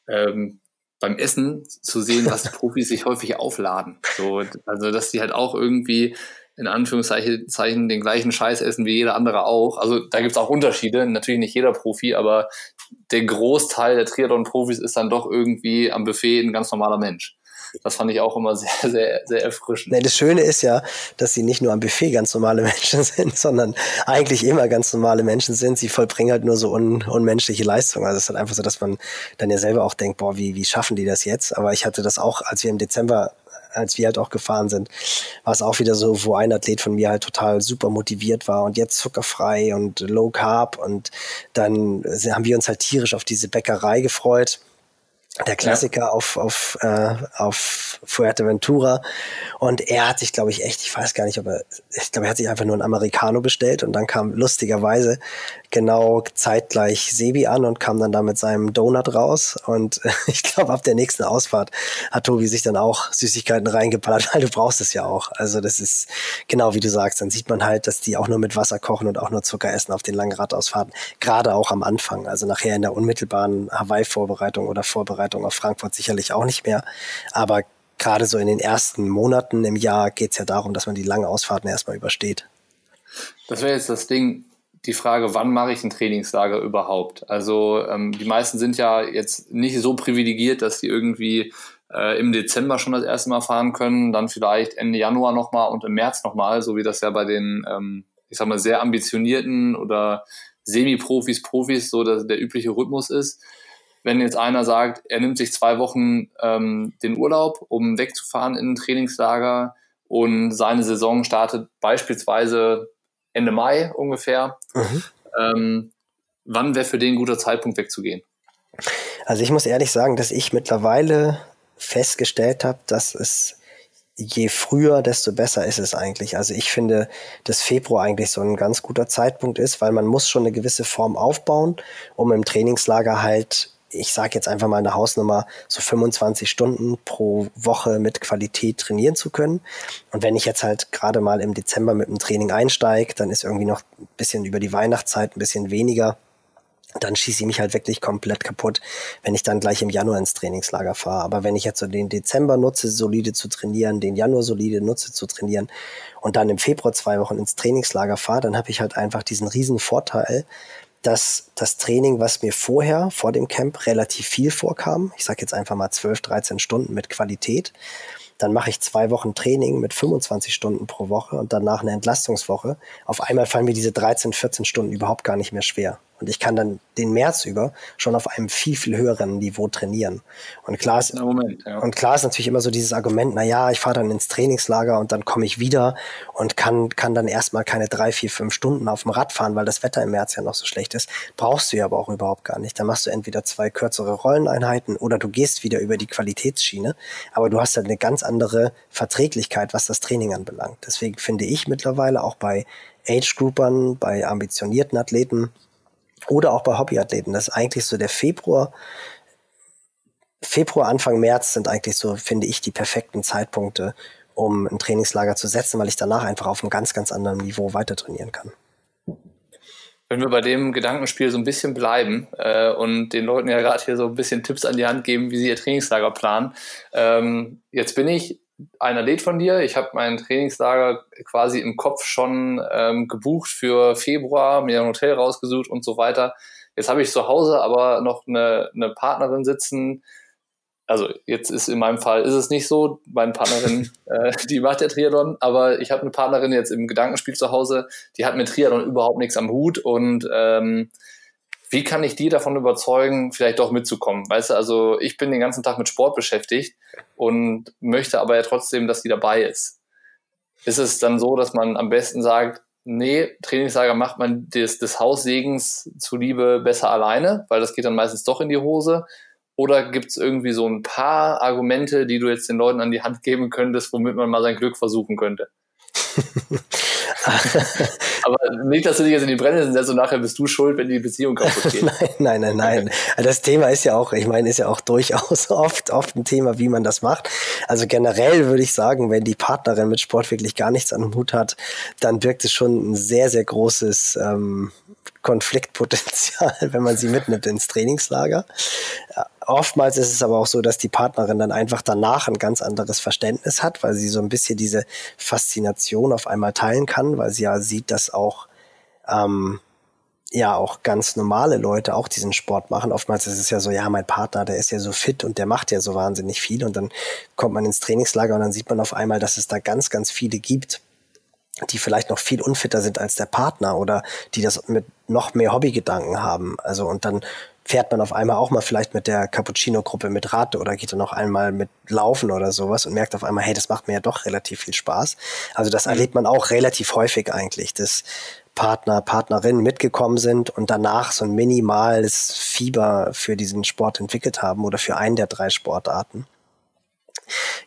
ähm, beim Essen zu sehen, was die Profis sich häufig aufladen. So, also, dass die halt auch irgendwie in Anführungszeichen den gleichen Scheiß essen wie jeder andere auch. Also da gibt es auch Unterschiede, natürlich nicht jeder Profi, aber der Großteil der Triathlon-Profis ist dann doch irgendwie am Buffet ein ganz normaler Mensch. Das fand ich auch immer sehr, sehr, sehr erfrischend. Nee, das Schöne ist ja, dass sie nicht nur am Buffet ganz normale Menschen sind, sondern eigentlich immer ganz normale Menschen sind. Sie vollbringen halt nur so un, unmenschliche Leistungen. Also es ist halt einfach so, dass man dann ja selber auch denkt, boah, wie, wie schaffen die das jetzt? Aber ich hatte das auch, als wir im Dezember als wir halt auch gefahren sind, war es auch wieder so, wo ein Athlet von mir halt total super motiviert war und jetzt zuckerfrei und low carb und dann haben wir uns halt tierisch auf diese Bäckerei gefreut der Klassiker ja. auf, auf, äh, auf Fuerteventura. Und er hat sich, glaube ich, echt, ich weiß gar nicht, ob er, ich glaube, er hat sich einfach nur ein Americano bestellt und dann kam lustigerweise genau zeitgleich Sebi an und kam dann da mit seinem Donut raus. Und ich glaube, ab der nächsten Ausfahrt hat Tobi sich dann auch Süßigkeiten reingeballert, weil du brauchst es ja auch. Also das ist genau wie du sagst, dann sieht man halt, dass die auch nur mit Wasser kochen und auch nur Zucker essen auf den langen Radausfahrten. Gerade auch am Anfang, also nachher in der unmittelbaren Hawaii-Vorbereitung oder Vorbereitung auf Frankfurt sicherlich auch nicht mehr. Aber gerade so in den ersten Monaten im Jahr geht es ja darum, dass man die langen Ausfahrten erstmal übersteht. Das wäre jetzt das Ding, die Frage, wann mache ich ein Trainingslager überhaupt? Also ähm, die meisten sind ja jetzt nicht so privilegiert, dass sie irgendwie äh, im Dezember schon das erste Mal fahren können, dann vielleicht Ende Januar nochmal und im März nochmal, so wie das ja bei den, ähm, ich sag mal, sehr ambitionierten oder Semi-Profis, Profis so der, der übliche Rhythmus ist. Wenn jetzt einer sagt, er nimmt sich zwei Wochen ähm, den Urlaub, um wegzufahren in ein Trainingslager und seine Saison startet beispielsweise Ende Mai ungefähr, mhm. ähm, wann wäre für den ein guter Zeitpunkt wegzugehen? Also ich muss ehrlich sagen, dass ich mittlerweile festgestellt habe, dass es je früher, desto besser ist es eigentlich. Also ich finde, dass Februar eigentlich so ein ganz guter Zeitpunkt ist, weil man muss schon eine gewisse Form aufbauen, um im Trainingslager halt, ich sage jetzt einfach mal eine Hausnummer, so 25 Stunden pro Woche mit Qualität trainieren zu können. Und wenn ich jetzt halt gerade mal im Dezember mit dem Training einsteige, dann ist irgendwie noch ein bisschen über die Weihnachtszeit ein bisschen weniger dann schieße ich mich halt wirklich komplett kaputt, wenn ich dann gleich im Januar ins Trainingslager fahre. Aber wenn ich jetzt so den Dezember nutze, solide zu trainieren, den Januar solide nutze zu trainieren und dann im Februar zwei Wochen ins Trainingslager fahre, dann habe ich halt einfach diesen riesen Vorteil, dass das Training, was mir vorher, vor dem Camp, relativ viel vorkam, ich sage jetzt einfach mal 12, 13 Stunden mit Qualität, dann mache ich zwei Wochen Training mit 25 Stunden pro Woche und danach eine Entlastungswoche. Auf einmal fallen mir diese 13, 14 Stunden überhaupt gar nicht mehr schwer. Und ich kann dann den März über schon auf einem viel, viel höheren Niveau trainieren. Und klar ist, Moment, ja. und klar ist natürlich immer so dieses Argument, na ja, ich fahre dann ins Trainingslager und dann komme ich wieder und kann, kann dann erstmal keine drei, vier, fünf Stunden auf dem Rad fahren, weil das Wetter im März ja noch so schlecht ist. Brauchst du ja aber auch überhaupt gar nicht. Da machst du entweder zwei kürzere Rolleneinheiten oder du gehst wieder über die Qualitätsschiene. Aber du hast halt eine ganz andere Verträglichkeit, was das Training anbelangt. Deswegen finde ich mittlerweile auch bei Age-Groupern, bei ambitionierten Athleten, oder auch bei Hobbyathleten. Das ist eigentlich so der Februar, Februar, Anfang März sind eigentlich so, finde ich, die perfekten Zeitpunkte, um ein Trainingslager zu setzen, weil ich danach einfach auf einem ganz, ganz anderen Niveau weiter trainieren kann. Wenn wir bei dem Gedankenspiel so ein bisschen bleiben äh, und den Leuten ja gerade hier so ein bisschen Tipps an die Hand geben, wie sie ihr Trainingslager planen. Ähm, jetzt bin ich ein Athlet von dir. Ich habe mein Trainingslager quasi im Kopf schon ähm, gebucht für Februar, mir ein Hotel rausgesucht und so weiter. Jetzt habe ich zu Hause aber noch eine, eine Partnerin sitzen. Also jetzt ist in meinem Fall ist es nicht so. Meine Partnerin, äh, die macht der Triathlon, aber ich habe eine Partnerin jetzt im Gedankenspiel zu Hause, die hat mit Triathlon überhaupt nichts am Hut und ähm, wie kann ich die davon überzeugen, vielleicht doch mitzukommen? Weißt du, also ich bin den ganzen Tag mit Sport beschäftigt und möchte aber ja trotzdem, dass die dabei ist. Ist es dann so, dass man am besten sagt, nee, Trainingslager macht man des, des Haussegens zuliebe besser alleine, weil das geht dann meistens doch in die Hose? Oder gibt es irgendwie so ein paar Argumente, die du jetzt den Leuten an die Hand geben könntest, womit man mal sein Glück versuchen könnte? Aber nicht, dass du dich jetzt in die Brennnesseln setzt und nachher bist du schuld, wenn die Beziehung kaputt geht. nein, nein, nein, nein. Das Thema ist ja auch, ich meine, ist ja auch durchaus oft, oft ein Thema, wie man das macht. Also generell würde ich sagen, wenn die Partnerin mit Sport wirklich gar nichts an dem Hut hat, dann wirkt es schon ein sehr, sehr großes ähm, Konfliktpotenzial, wenn man sie mitnimmt ins Trainingslager. Oftmals ist es aber auch so, dass die Partnerin dann einfach danach ein ganz anderes Verständnis hat, weil sie so ein bisschen diese Faszination auf einmal teilen kann, weil sie ja sieht, dass auch ähm, ja auch ganz normale Leute auch diesen Sport machen. Oftmals ist es ja so, ja, mein Partner, der ist ja so fit und der macht ja so wahnsinnig viel und dann kommt man ins Trainingslager und dann sieht man auf einmal, dass es da ganz, ganz viele gibt, die vielleicht noch viel unfitter sind als der Partner oder die das mit noch mehr Hobbygedanken haben. Also und dann fährt man auf einmal auch mal vielleicht mit der Cappuccino-Gruppe mit Rad oder geht dann noch einmal mit Laufen oder sowas und merkt auf einmal, hey, das macht mir ja doch relativ viel Spaß. Also das mhm. erlebt man auch relativ häufig eigentlich, dass Partner, Partnerinnen mitgekommen sind und danach so ein minimales Fieber für diesen Sport entwickelt haben oder für einen der drei Sportarten.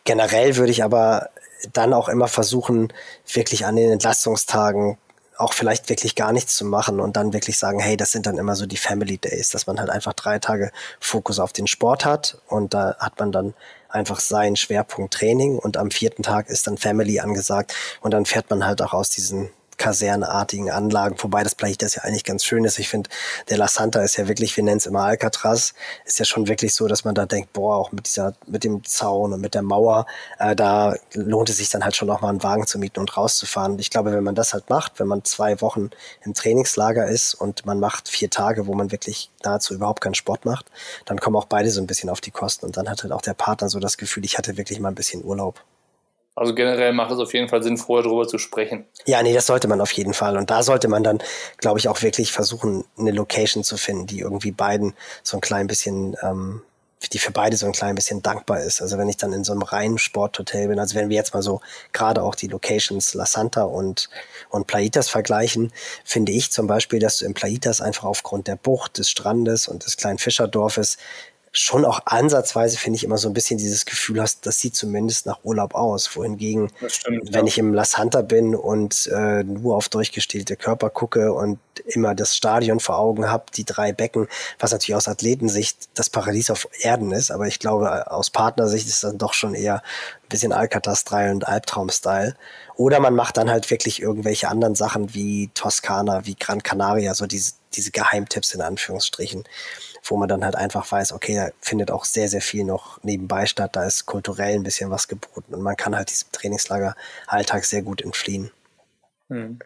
Generell würde ich aber dann auch immer versuchen, wirklich an den Entlastungstagen auch vielleicht wirklich gar nichts zu machen und dann wirklich sagen, hey, das sind dann immer so die Family Days, dass man halt einfach drei Tage Fokus auf den Sport hat und da hat man dann einfach seinen Schwerpunkt Training und am vierten Tag ist dann Family angesagt und dann fährt man halt auch aus diesen kasernartigen Anlagen, wobei das Playitas ja eigentlich ganz schön ist. Ich finde, der La Santa ist ja wirklich, wir nennen es immer Alcatraz, ist ja schon wirklich so, dass man da denkt, boah, auch mit dieser, mit dem Zaun und mit der Mauer, äh, da lohnt es sich dann halt schon noch mal einen Wagen zu mieten und rauszufahren. Und ich glaube, wenn man das halt macht, wenn man zwei Wochen im Trainingslager ist und man macht vier Tage, wo man wirklich nahezu überhaupt keinen Sport macht, dann kommen auch beide so ein bisschen auf die Kosten und dann hat halt auch der Partner so das Gefühl, ich hatte wirklich mal ein bisschen Urlaub. Also generell macht es auf jeden Fall Sinn, vorher darüber zu sprechen. Ja, nee, das sollte man auf jeden Fall. Und da sollte man dann, glaube ich, auch wirklich versuchen, eine Location zu finden, die irgendwie beiden so ein klein bisschen, ähm, die für beide so ein klein bisschen dankbar ist. Also wenn ich dann in so einem reinen Sporthotel bin, also wenn wir jetzt mal so gerade auch die Locations La Santa und, und Plaitas vergleichen, finde ich zum Beispiel, dass du in Plaitas einfach aufgrund der Bucht, des Strandes und des kleinen Fischerdorfes schon auch ansatzweise, finde ich, immer so ein bisschen dieses Gefühl hast, das sieht zumindest nach Urlaub aus. Wohingegen, stimmt, wenn ja. ich im La Santa bin und äh, nur auf durchgestellte Körper gucke und immer das Stadion vor Augen habe, die drei Becken, was natürlich aus Athletensicht das Paradies auf Erden ist, aber ich glaube, aus Partnersicht ist das dann doch schon eher ein bisschen Alcatraz-Style und Albtraum-Style. Oder man macht dann halt wirklich irgendwelche anderen Sachen wie Toskana, wie Gran Canaria, so diese, diese Geheimtipps in Anführungsstrichen wo man dann halt einfach weiß, okay, da findet auch sehr, sehr viel noch nebenbei statt, da ist kulturell ein bisschen was geboten und man kann halt diesem Trainingslager-Alltag sehr gut entfliehen. Hm.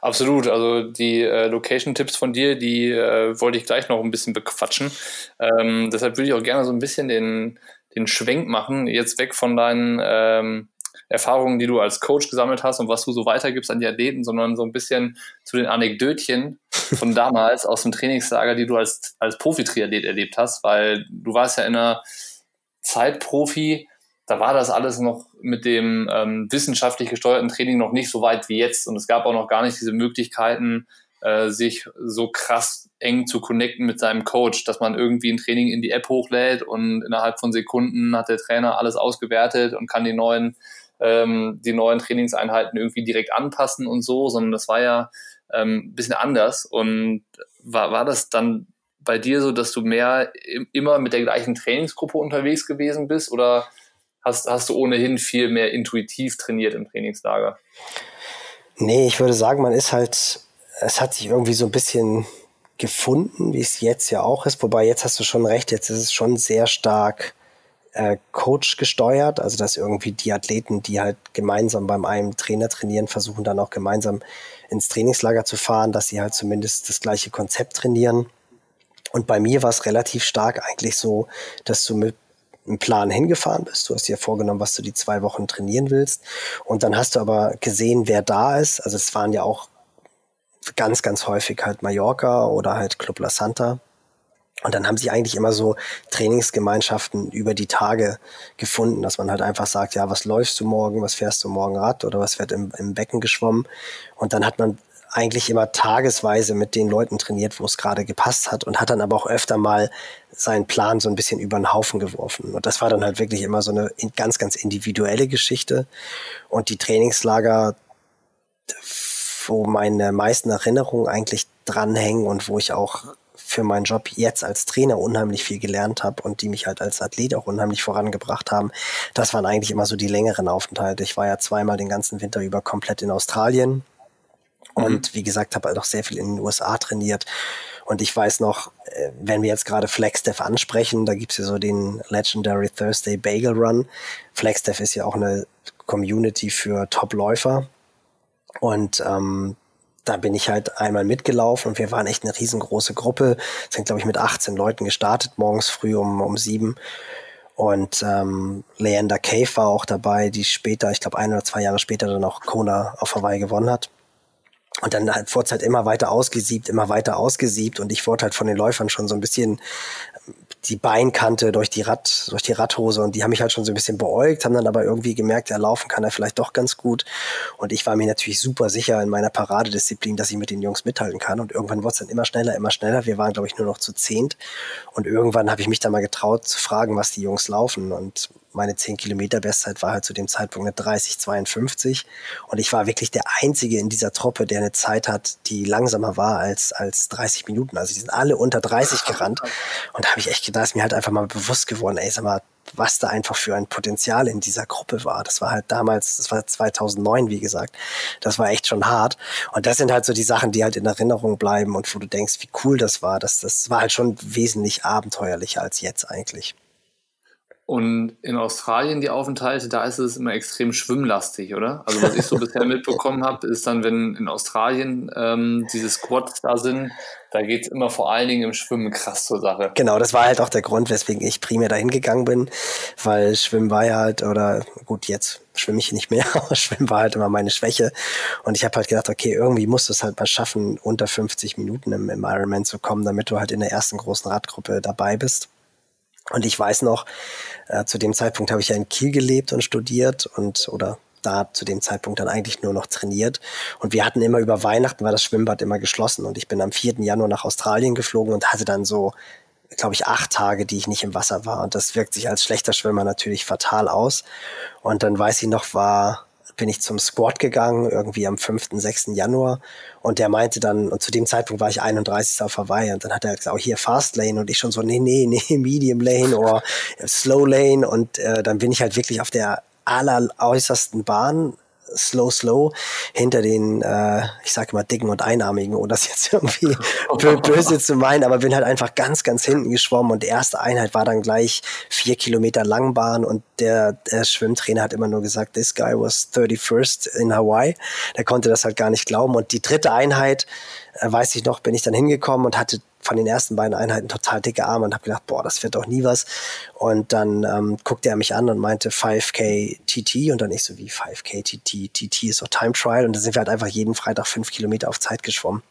Absolut, also die äh, Location-Tipps von dir, die äh, wollte ich gleich noch ein bisschen bequatschen. Ähm, deshalb würde ich auch gerne so ein bisschen den, den Schwenk machen, jetzt weg von deinen ähm, Erfahrungen, die du als Coach gesammelt hast und was du so weitergibst an die Athleten, sondern so ein bisschen zu den Anekdötchen von damals aus dem Trainingslager, die du als, als Profi-Triathlet erlebt hast, weil du warst ja in einer Zeit Profi, da war das alles noch mit dem ähm, wissenschaftlich gesteuerten Training noch nicht so weit wie jetzt. Und es gab auch noch gar nicht diese Möglichkeiten, äh, sich so krass eng zu connecten mit seinem Coach, dass man irgendwie ein Training in die App hochlädt und innerhalb von Sekunden hat der Trainer alles ausgewertet und kann die neuen ähm, die neuen Trainingseinheiten irgendwie direkt anpassen und so, sondern das war ja ähm, ein bisschen anders. Und war, war das dann bei dir so, dass du mehr immer mit der gleichen Trainingsgruppe unterwegs gewesen bist oder hast, hast du ohnehin viel mehr intuitiv trainiert im Trainingslager? Nee, ich würde sagen, man ist halt, es hat sich irgendwie so ein bisschen gefunden, wie es jetzt ja auch ist. Wobei jetzt hast du schon recht, jetzt ist es schon sehr stark äh, Coach gesteuert, also dass irgendwie die Athleten, die halt gemeinsam beim einem Trainer trainieren, versuchen dann auch gemeinsam ins Trainingslager zu fahren, dass sie halt zumindest das gleiche Konzept trainieren. Und bei mir war es relativ stark eigentlich so, dass du mit einem Plan hingefahren bist. Du hast dir vorgenommen, was du die zwei Wochen trainieren willst. Und dann hast du aber gesehen, wer da ist. Also es waren ja auch ganz, ganz häufig halt Mallorca oder halt Club La Santa. Und dann haben sich eigentlich immer so Trainingsgemeinschaften über die Tage gefunden, dass man halt einfach sagt, ja, was läufst du morgen, was fährst du morgen Rad oder was wird im, im Becken geschwommen. Und dann hat man eigentlich immer tagesweise mit den Leuten trainiert, wo es gerade gepasst hat und hat dann aber auch öfter mal seinen Plan so ein bisschen über den Haufen geworfen. Und das war dann halt wirklich immer so eine ganz, ganz individuelle Geschichte. Und die Trainingslager, wo meine meisten Erinnerungen eigentlich dranhängen und wo ich auch für meinen Job jetzt als Trainer unheimlich viel gelernt habe und die mich halt als Athlet auch unheimlich vorangebracht haben. Das waren eigentlich immer so die längeren Aufenthalte. Ich war ja zweimal den ganzen Winter über komplett in Australien und mhm. wie gesagt, habe halt auch sehr viel in den USA trainiert. Und ich weiß noch, äh, wenn wir jetzt gerade Flagstaff ansprechen, da gibt's ja so den Legendary Thursday Bagel Run. Flagstaff ist ja auch eine Community für Top-Läufer. Und ähm, da bin ich halt einmal mitgelaufen und wir waren echt eine riesengroße Gruppe. Sind, glaube ich, mit 18 Leuten gestartet, morgens früh um, um sieben. Und ähm, Leander Cave war auch dabei, die später, ich glaube ein oder zwei Jahre später dann auch Kona auf Hawaii gewonnen hat. Und dann halt, halt immer weiter ausgesiebt, immer weiter ausgesiebt und ich wurde halt von den Läufern schon so ein bisschen die Beinkante durch die Rad, durch die Radhose und die haben mich halt schon so ein bisschen beäugt, haben dann aber irgendwie gemerkt, ja, laufen kann er vielleicht doch ganz gut. Und ich war mir natürlich super sicher in meiner Paradedisziplin, dass ich mit den Jungs mithalten kann. Und irgendwann wurde es dann immer schneller, immer schneller. Wir waren, glaube ich, nur noch zu zehnt. Und irgendwann habe ich mich dann mal getraut zu fragen, was die Jungs laufen. Und meine 10 Kilometer Bestzeit war halt zu dem Zeitpunkt eine 30,52 und ich war wirklich der Einzige in dieser Truppe, der eine Zeit hat, die langsamer war als, als 30 Minuten. Also die sind alle unter 30 gerannt und da habe ich echt gedacht, ist mir halt einfach mal bewusst geworden, ey, sag mal, was da einfach für ein Potenzial in dieser Gruppe war. Das war halt damals, das war 2009, wie gesagt. Das war echt schon hart. Und das sind halt so die Sachen, die halt in Erinnerung bleiben und wo du denkst, wie cool das war. Das, das war halt schon wesentlich abenteuerlicher als jetzt eigentlich. Und in Australien die Aufenthalte, da ist es immer extrem schwimmlastig, oder? Also was ich so bisher mitbekommen habe, ist dann, wenn in Australien ähm, diese Squads da sind, da geht es immer vor allen Dingen im Schwimmen krass zur Sache. Genau, das war halt auch der Grund, weswegen ich primär dahin gegangen bin, weil Schwimmen war ja halt, oder gut, jetzt schwimme ich nicht mehr, aber Schwimmen war halt immer meine Schwäche. Und ich habe halt gedacht, okay, irgendwie musst du es halt mal schaffen, unter 50 Minuten im, im Ironman zu kommen, damit du halt in der ersten großen Radgruppe dabei bist. Und ich weiß noch, äh, zu dem Zeitpunkt habe ich ja in Kiel gelebt und studiert und oder da zu dem Zeitpunkt dann eigentlich nur noch trainiert. Und wir hatten immer über Weihnachten war das Schwimmbad immer geschlossen und ich bin am 4. Januar nach Australien geflogen und hatte dann so, glaube ich, acht Tage, die ich nicht im Wasser war. Und das wirkt sich als schlechter Schwimmer natürlich fatal aus. Und dann weiß ich noch, war bin ich zum Squad gegangen, irgendwie am 5., 6. Januar. Und der meinte dann, und zu dem Zeitpunkt war ich 31. auf Hawaii. Und dann hat er gesagt, oh, hier Fast Lane. Und ich schon so, nee, nee, nee, Medium Lane oder Slow Lane. Und äh, dann bin ich halt wirklich auf der alleräußersten Bahn slow, slow hinter den, äh, ich sage mal, dicken und einarmigen, ohne das jetzt irgendwie böse zu meinen, aber bin halt einfach ganz, ganz hinten geschwommen und die erste Einheit war dann gleich vier Kilometer Langbahn und der, der Schwimmtrainer hat immer nur gesagt, this guy was 31st in Hawaii. Der konnte das halt gar nicht glauben und die dritte Einheit, weiß ich noch, bin ich dann hingekommen und hatte von den ersten beiden Einheiten total dicke Arme und habe gedacht, boah, das wird doch nie was. Und dann ähm, guckte er mich an und meinte 5K TT und dann ich so wie 5K TT, TT ist doch Time Trial und dann sind wir halt einfach jeden Freitag fünf Kilometer auf Zeit geschwommen.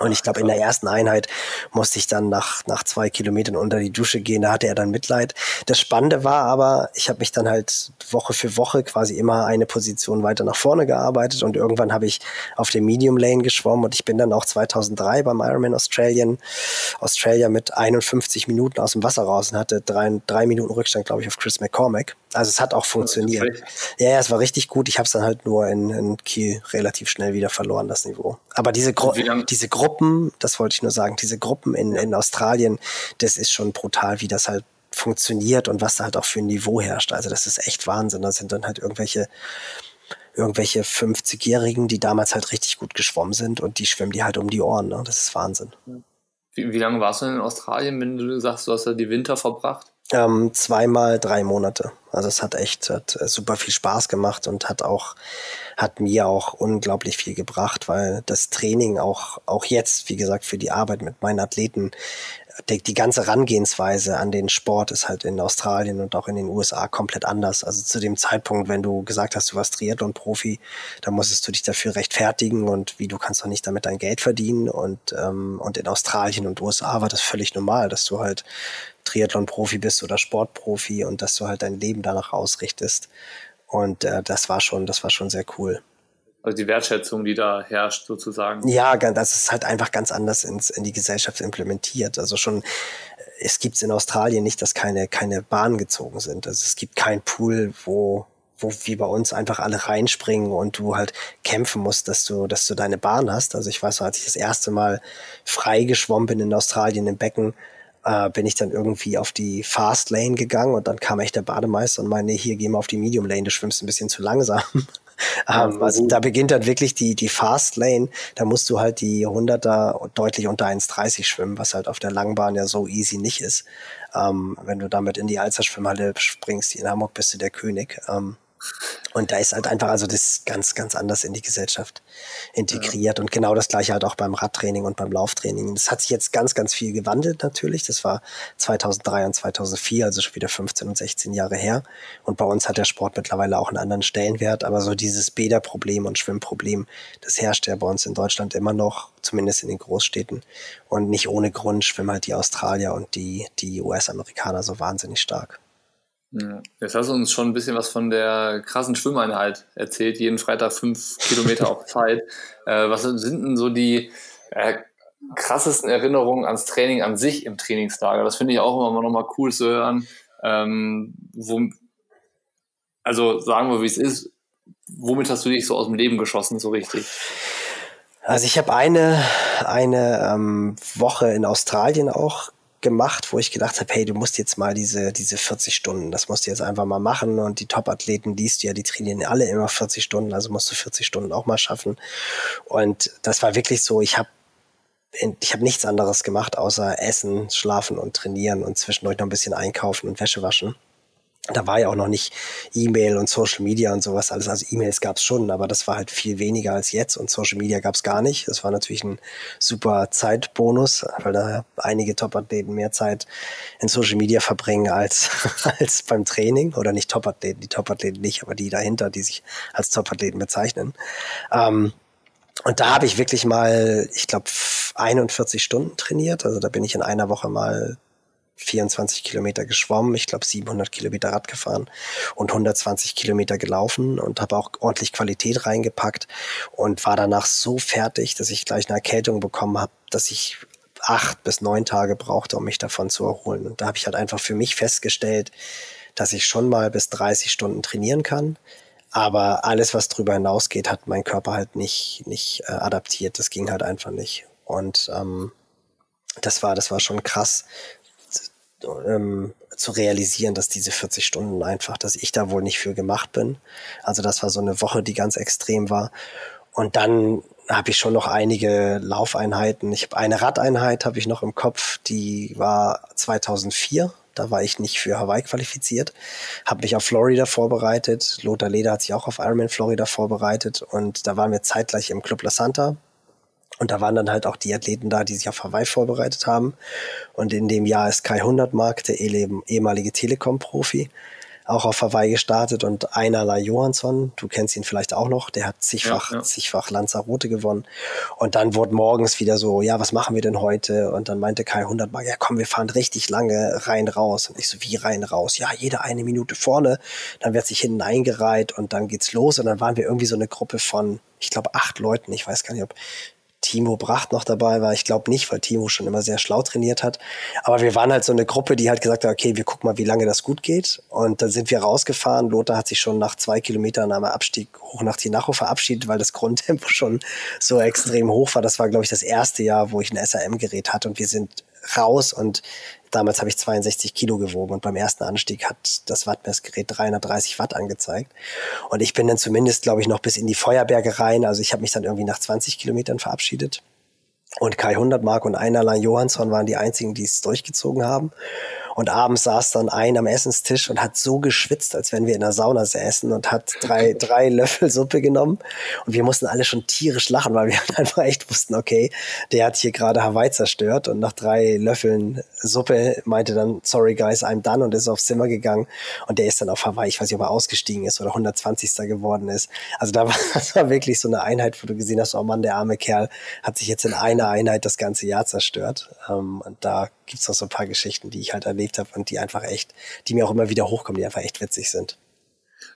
Und ich glaube, in der ersten Einheit musste ich dann nach, nach zwei Kilometern unter die Dusche gehen. Da hatte er dann Mitleid. Das Spannende war aber, ich habe mich dann halt Woche für Woche quasi immer eine Position weiter nach vorne gearbeitet und irgendwann habe ich auf dem Medium Lane geschwommen und ich bin dann auch 2003 beim Ironman Australian, Australia mit 51 Minuten aus dem Wasser raus und hatte drei, drei Minuten Rückstand, glaube ich, auf Chris McCormack. Also es hat auch funktioniert. Ja, ja, es war richtig gut. Ich habe es dann halt nur in, in Kiel relativ schnell wieder verloren, das Niveau. Aber diese, Gru diese Gruppen, das wollte ich nur sagen, diese Gruppen in, in Australien, das ist schon brutal, wie das halt funktioniert und was da halt auch für ein Niveau herrscht. Also das ist echt Wahnsinn. Da sind dann halt irgendwelche irgendwelche 50-Jährigen, die damals halt richtig gut geschwommen sind und die schwimmen die halt um die Ohren. Ne? Das ist Wahnsinn. Wie, wie lange warst du denn in Australien, wenn du sagst, du hast da die Winter verbracht? Ähm, zweimal drei Monate. Also es hat echt hat äh, super viel Spaß gemacht und hat auch hat mir auch unglaublich viel gebracht, weil das Training auch auch jetzt, wie gesagt, für die Arbeit mit meinen Athleten die, die ganze Rangehensweise an den Sport ist halt in Australien und auch in den USA komplett anders. Also zu dem Zeitpunkt, wenn du gesagt hast, du warst Triathlon-Profi, dann musstest du dich dafür rechtfertigen und wie du kannst doch nicht damit dein Geld verdienen. Und, ähm, und in Australien und USA war das völlig normal, dass du halt Triathlon-Profi bist oder Sportprofi und dass du halt dein Leben danach ausrichtest. Und äh, das war schon, das war schon sehr cool. Also die Wertschätzung, die da herrscht, sozusagen. Ja, das ist halt einfach ganz anders ins, in die Gesellschaft implementiert. Also schon, es gibt in Australien nicht, dass keine, keine Bahnen gezogen sind. Also es gibt kein Pool, wo, wo wie bei uns einfach alle reinspringen und du halt kämpfen musst, dass du, dass du deine Bahn hast. Also ich weiß, als ich das erste Mal frei geschwommen bin in Australien im Becken, äh, bin ich dann irgendwie auf die Fast Lane gegangen und dann kam echt der Bademeister und meinte, hier geh mal auf die Medium Lane, du schwimmst ein bisschen zu langsam. ähm, also da beginnt dann wirklich die, die Fast Lane. Da musst du halt die 100er deutlich unter 1,30 schwimmen, was halt auf der Langbahn ja so easy nicht ist. Ähm, wenn du damit in die Alzer Schwimmhalle springst, in Hamburg bist du der König. Ähm, und da ist halt einfach also das ganz, ganz anders in die Gesellschaft integriert. Ja. Und genau das gleiche halt auch beim Radtraining und beim Lauftraining. Das hat sich jetzt ganz, ganz viel gewandelt natürlich. Das war 2003 und 2004, also schon wieder 15 und 16 Jahre her. Und bei uns hat der Sport mittlerweile auch einen anderen Stellenwert. Aber so dieses Bäderproblem und Schwimmproblem, das herrscht ja bei uns in Deutschland immer noch, zumindest in den Großstädten. Und nicht ohne Grund schwimmen halt die Australier und die, die US-Amerikaner so wahnsinnig stark. Jetzt hast du uns schon ein bisschen was von der krassen Schwimmeinheit erzählt, jeden Freitag fünf Kilometer auf Zeit. Äh, was sind denn so die äh, krassesten Erinnerungen ans Training an sich im Trainingslager? Das finde ich auch immer noch mal cool zu hören. Ähm, wo, Also sagen wir, wie es ist. Womit hast du dich so aus dem Leben geschossen, so richtig? Also ich habe eine, eine ähm, Woche in Australien auch gemacht, wo ich gedacht habe, hey, du musst jetzt mal diese, diese 40 Stunden, das musst du jetzt einfach mal machen. Und die Top-Athleten liest du ja, die trainieren alle immer 40 Stunden, also musst du 40 Stunden auch mal schaffen. Und das war wirklich so, ich habe ich habe nichts anderes gemacht, außer essen, schlafen und trainieren und zwischendurch noch ein bisschen einkaufen und Wäsche waschen da war ja auch noch nicht E-Mail und Social Media und sowas alles. Also E-Mails gab es schon, aber das war halt viel weniger als jetzt und Social Media gab es gar nicht. Das war natürlich ein super Zeitbonus, weil da einige Top-Athleten mehr Zeit in Social Media verbringen als, als beim Training. Oder nicht Top-Athleten, die Top-Athleten nicht, aber die dahinter, die sich als Top-Athleten bezeichnen. Ähm, und da habe ich wirklich mal, ich glaube, 41 Stunden trainiert. Also da bin ich in einer Woche mal 24 Kilometer geschwommen, ich glaube 700 Kilometer Rad gefahren und 120 Kilometer gelaufen und habe auch ordentlich Qualität reingepackt und war danach so fertig, dass ich gleich eine Erkältung bekommen habe, dass ich acht bis neun Tage brauchte, um mich davon zu erholen. Und da habe ich halt einfach für mich festgestellt, dass ich schon mal bis 30 Stunden trainieren kann. Aber alles, was drüber hinausgeht, hat mein Körper halt nicht, nicht äh, adaptiert. Das ging halt einfach nicht. Und ähm, das war, das war schon krass, ähm, zu realisieren, dass diese 40 Stunden einfach, dass ich da wohl nicht für gemacht bin. Also das war so eine Woche, die ganz extrem war. Und dann habe ich schon noch einige Laufeinheiten. Ich habe eine Radeinheit habe ich noch im Kopf, die war 2004. Da war ich nicht für Hawaii qualifiziert, habe mich auf Florida vorbereitet. Lothar Leder hat sich auch auf Ironman Florida vorbereitet und da waren wir zeitgleich im Club La Santa und da waren dann halt auch die Athleten da, die sich auf Hawaii vorbereitet haben. Und in dem Jahr ist Kai Hundertmark, der ehemalige Telekom-Profi, auch auf Hawaii gestartet und Einerlei Johansson, du kennst ihn vielleicht auch noch, der hat zigfach, ja, ja. zigfach Lanzarote gewonnen. Und dann wurde morgens wieder so, ja, was machen wir denn heute? Und dann meinte Kai Hundertmark, ja komm, wir fahren richtig lange rein raus. Und ich so, wie rein raus? Ja, jede eine Minute vorne. Dann wird sich hinten eingereiht und dann geht's los. Und dann waren wir irgendwie so eine Gruppe von, ich glaube, acht Leuten. Ich weiß gar nicht, ob Timo Bracht noch dabei war. Ich glaube nicht, weil Timo schon immer sehr schlau trainiert hat. Aber wir waren halt so eine Gruppe, die halt gesagt hat, okay, wir gucken mal, wie lange das gut geht. Und dann sind wir rausgefahren. Lothar hat sich schon nach zwei Kilometern am Abstieg hoch nach Tinacho verabschiedet, weil das Grundtempo schon so extrem hoch war. Das war, glaube ich, das erste Jahr, wo ich ein SRM-Gerät hatte. Und wir sind raus und damals habe ich 62 Kilo gewogen und beim ersten Anstieg hat das Wattmessgerät 330 Watt angezeigt. Und ich bin dann zumindest, glaube ich, noch bis in die Feuerberge rein. Also ich habe mich dann irgendwie nach 20 Kilometern verabschiedet. Und Kai Hundertmark und Einerlein Johansson waren die einzigen, die es durchgezogen haben. Und abends saß dann ein am Essenstisch und hat so geschwitzt, als wenn wir in der Sauna säßen und hat drei, drei Löffel Suppe genommen. Und wir mussten alle schon tierisch lachen, weil wir einfach echt wussten, okay, der hat hier gerade Hawaii zerstört. Und nach drei Löffeln Suppe meinte dann, sorry guys, I'm done und ist aufs Zimmer gegangen. Und der ist dann auf Hawaii, ich weiß nicht, ob er ausgestiegen ist oder 120. geworden ist. Also da war, das war wirklich so eine Einheit, wo du gesehen hast, oh Mann, der arme Kerl hat sich jetzt in einer Einheit das ganze Jahr zerstört. Ähm, und da gibt's noch so ein paar Geschichten, die ich halt erlebt habe und die einfach echt, die mir auch immer wieder hochkommen, die einfach echt witzig sind.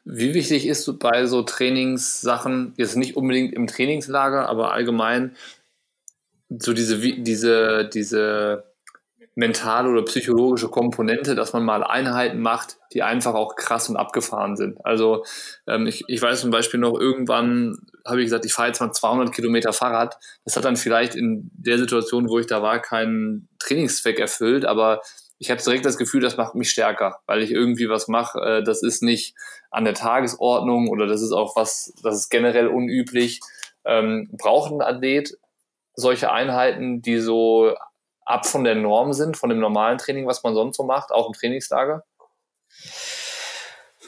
Wie wichtig ist bei so Trainingssachen, jetzt nicht unbedingt im Trainingslager, aber allgemein, so diese, diese, diese mentale oder psychologische Komponente, dass man mal Einheiten macht, die einfach auch krass und abgefahren sind. Also ähm, ich, ich weiß zum Beispiel noch, irgendwann habe ich gesagt, ich fahre jetzt mal 200 Kilometer Fahrrad. Das hat dann vielleicht in der Situation, wo ich da war, keinen Trainingszweck erfüllt, aber ich habe direkt das Gefühl, das macht mich stärker, weil ich irgendwie was mache. Äh, das ist nicht an der Tagesordnung oder das ist auch was, das ist generell unüblich. Ähm, braucht ein Athlet solche Einheiten, die so ab von der Norm sind, von dem normalen Training, was man sonst so macht, auch im Trainingslager?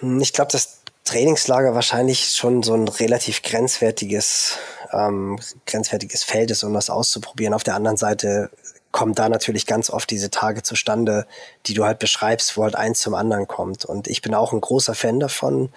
Hm, ich glaube, das Trainingslager wahrscheinlich schon so ein relativ grenzwertiges, ähm, grenzwertiges Feld ist, um das auszuprobieren. Auf der anderen Seite kommen da natürlich ganz oft diese Tage zustande, die du halt beschreibst, wo halt eins zum anderen kommt. Und ich bin auch ein großer Fan davon,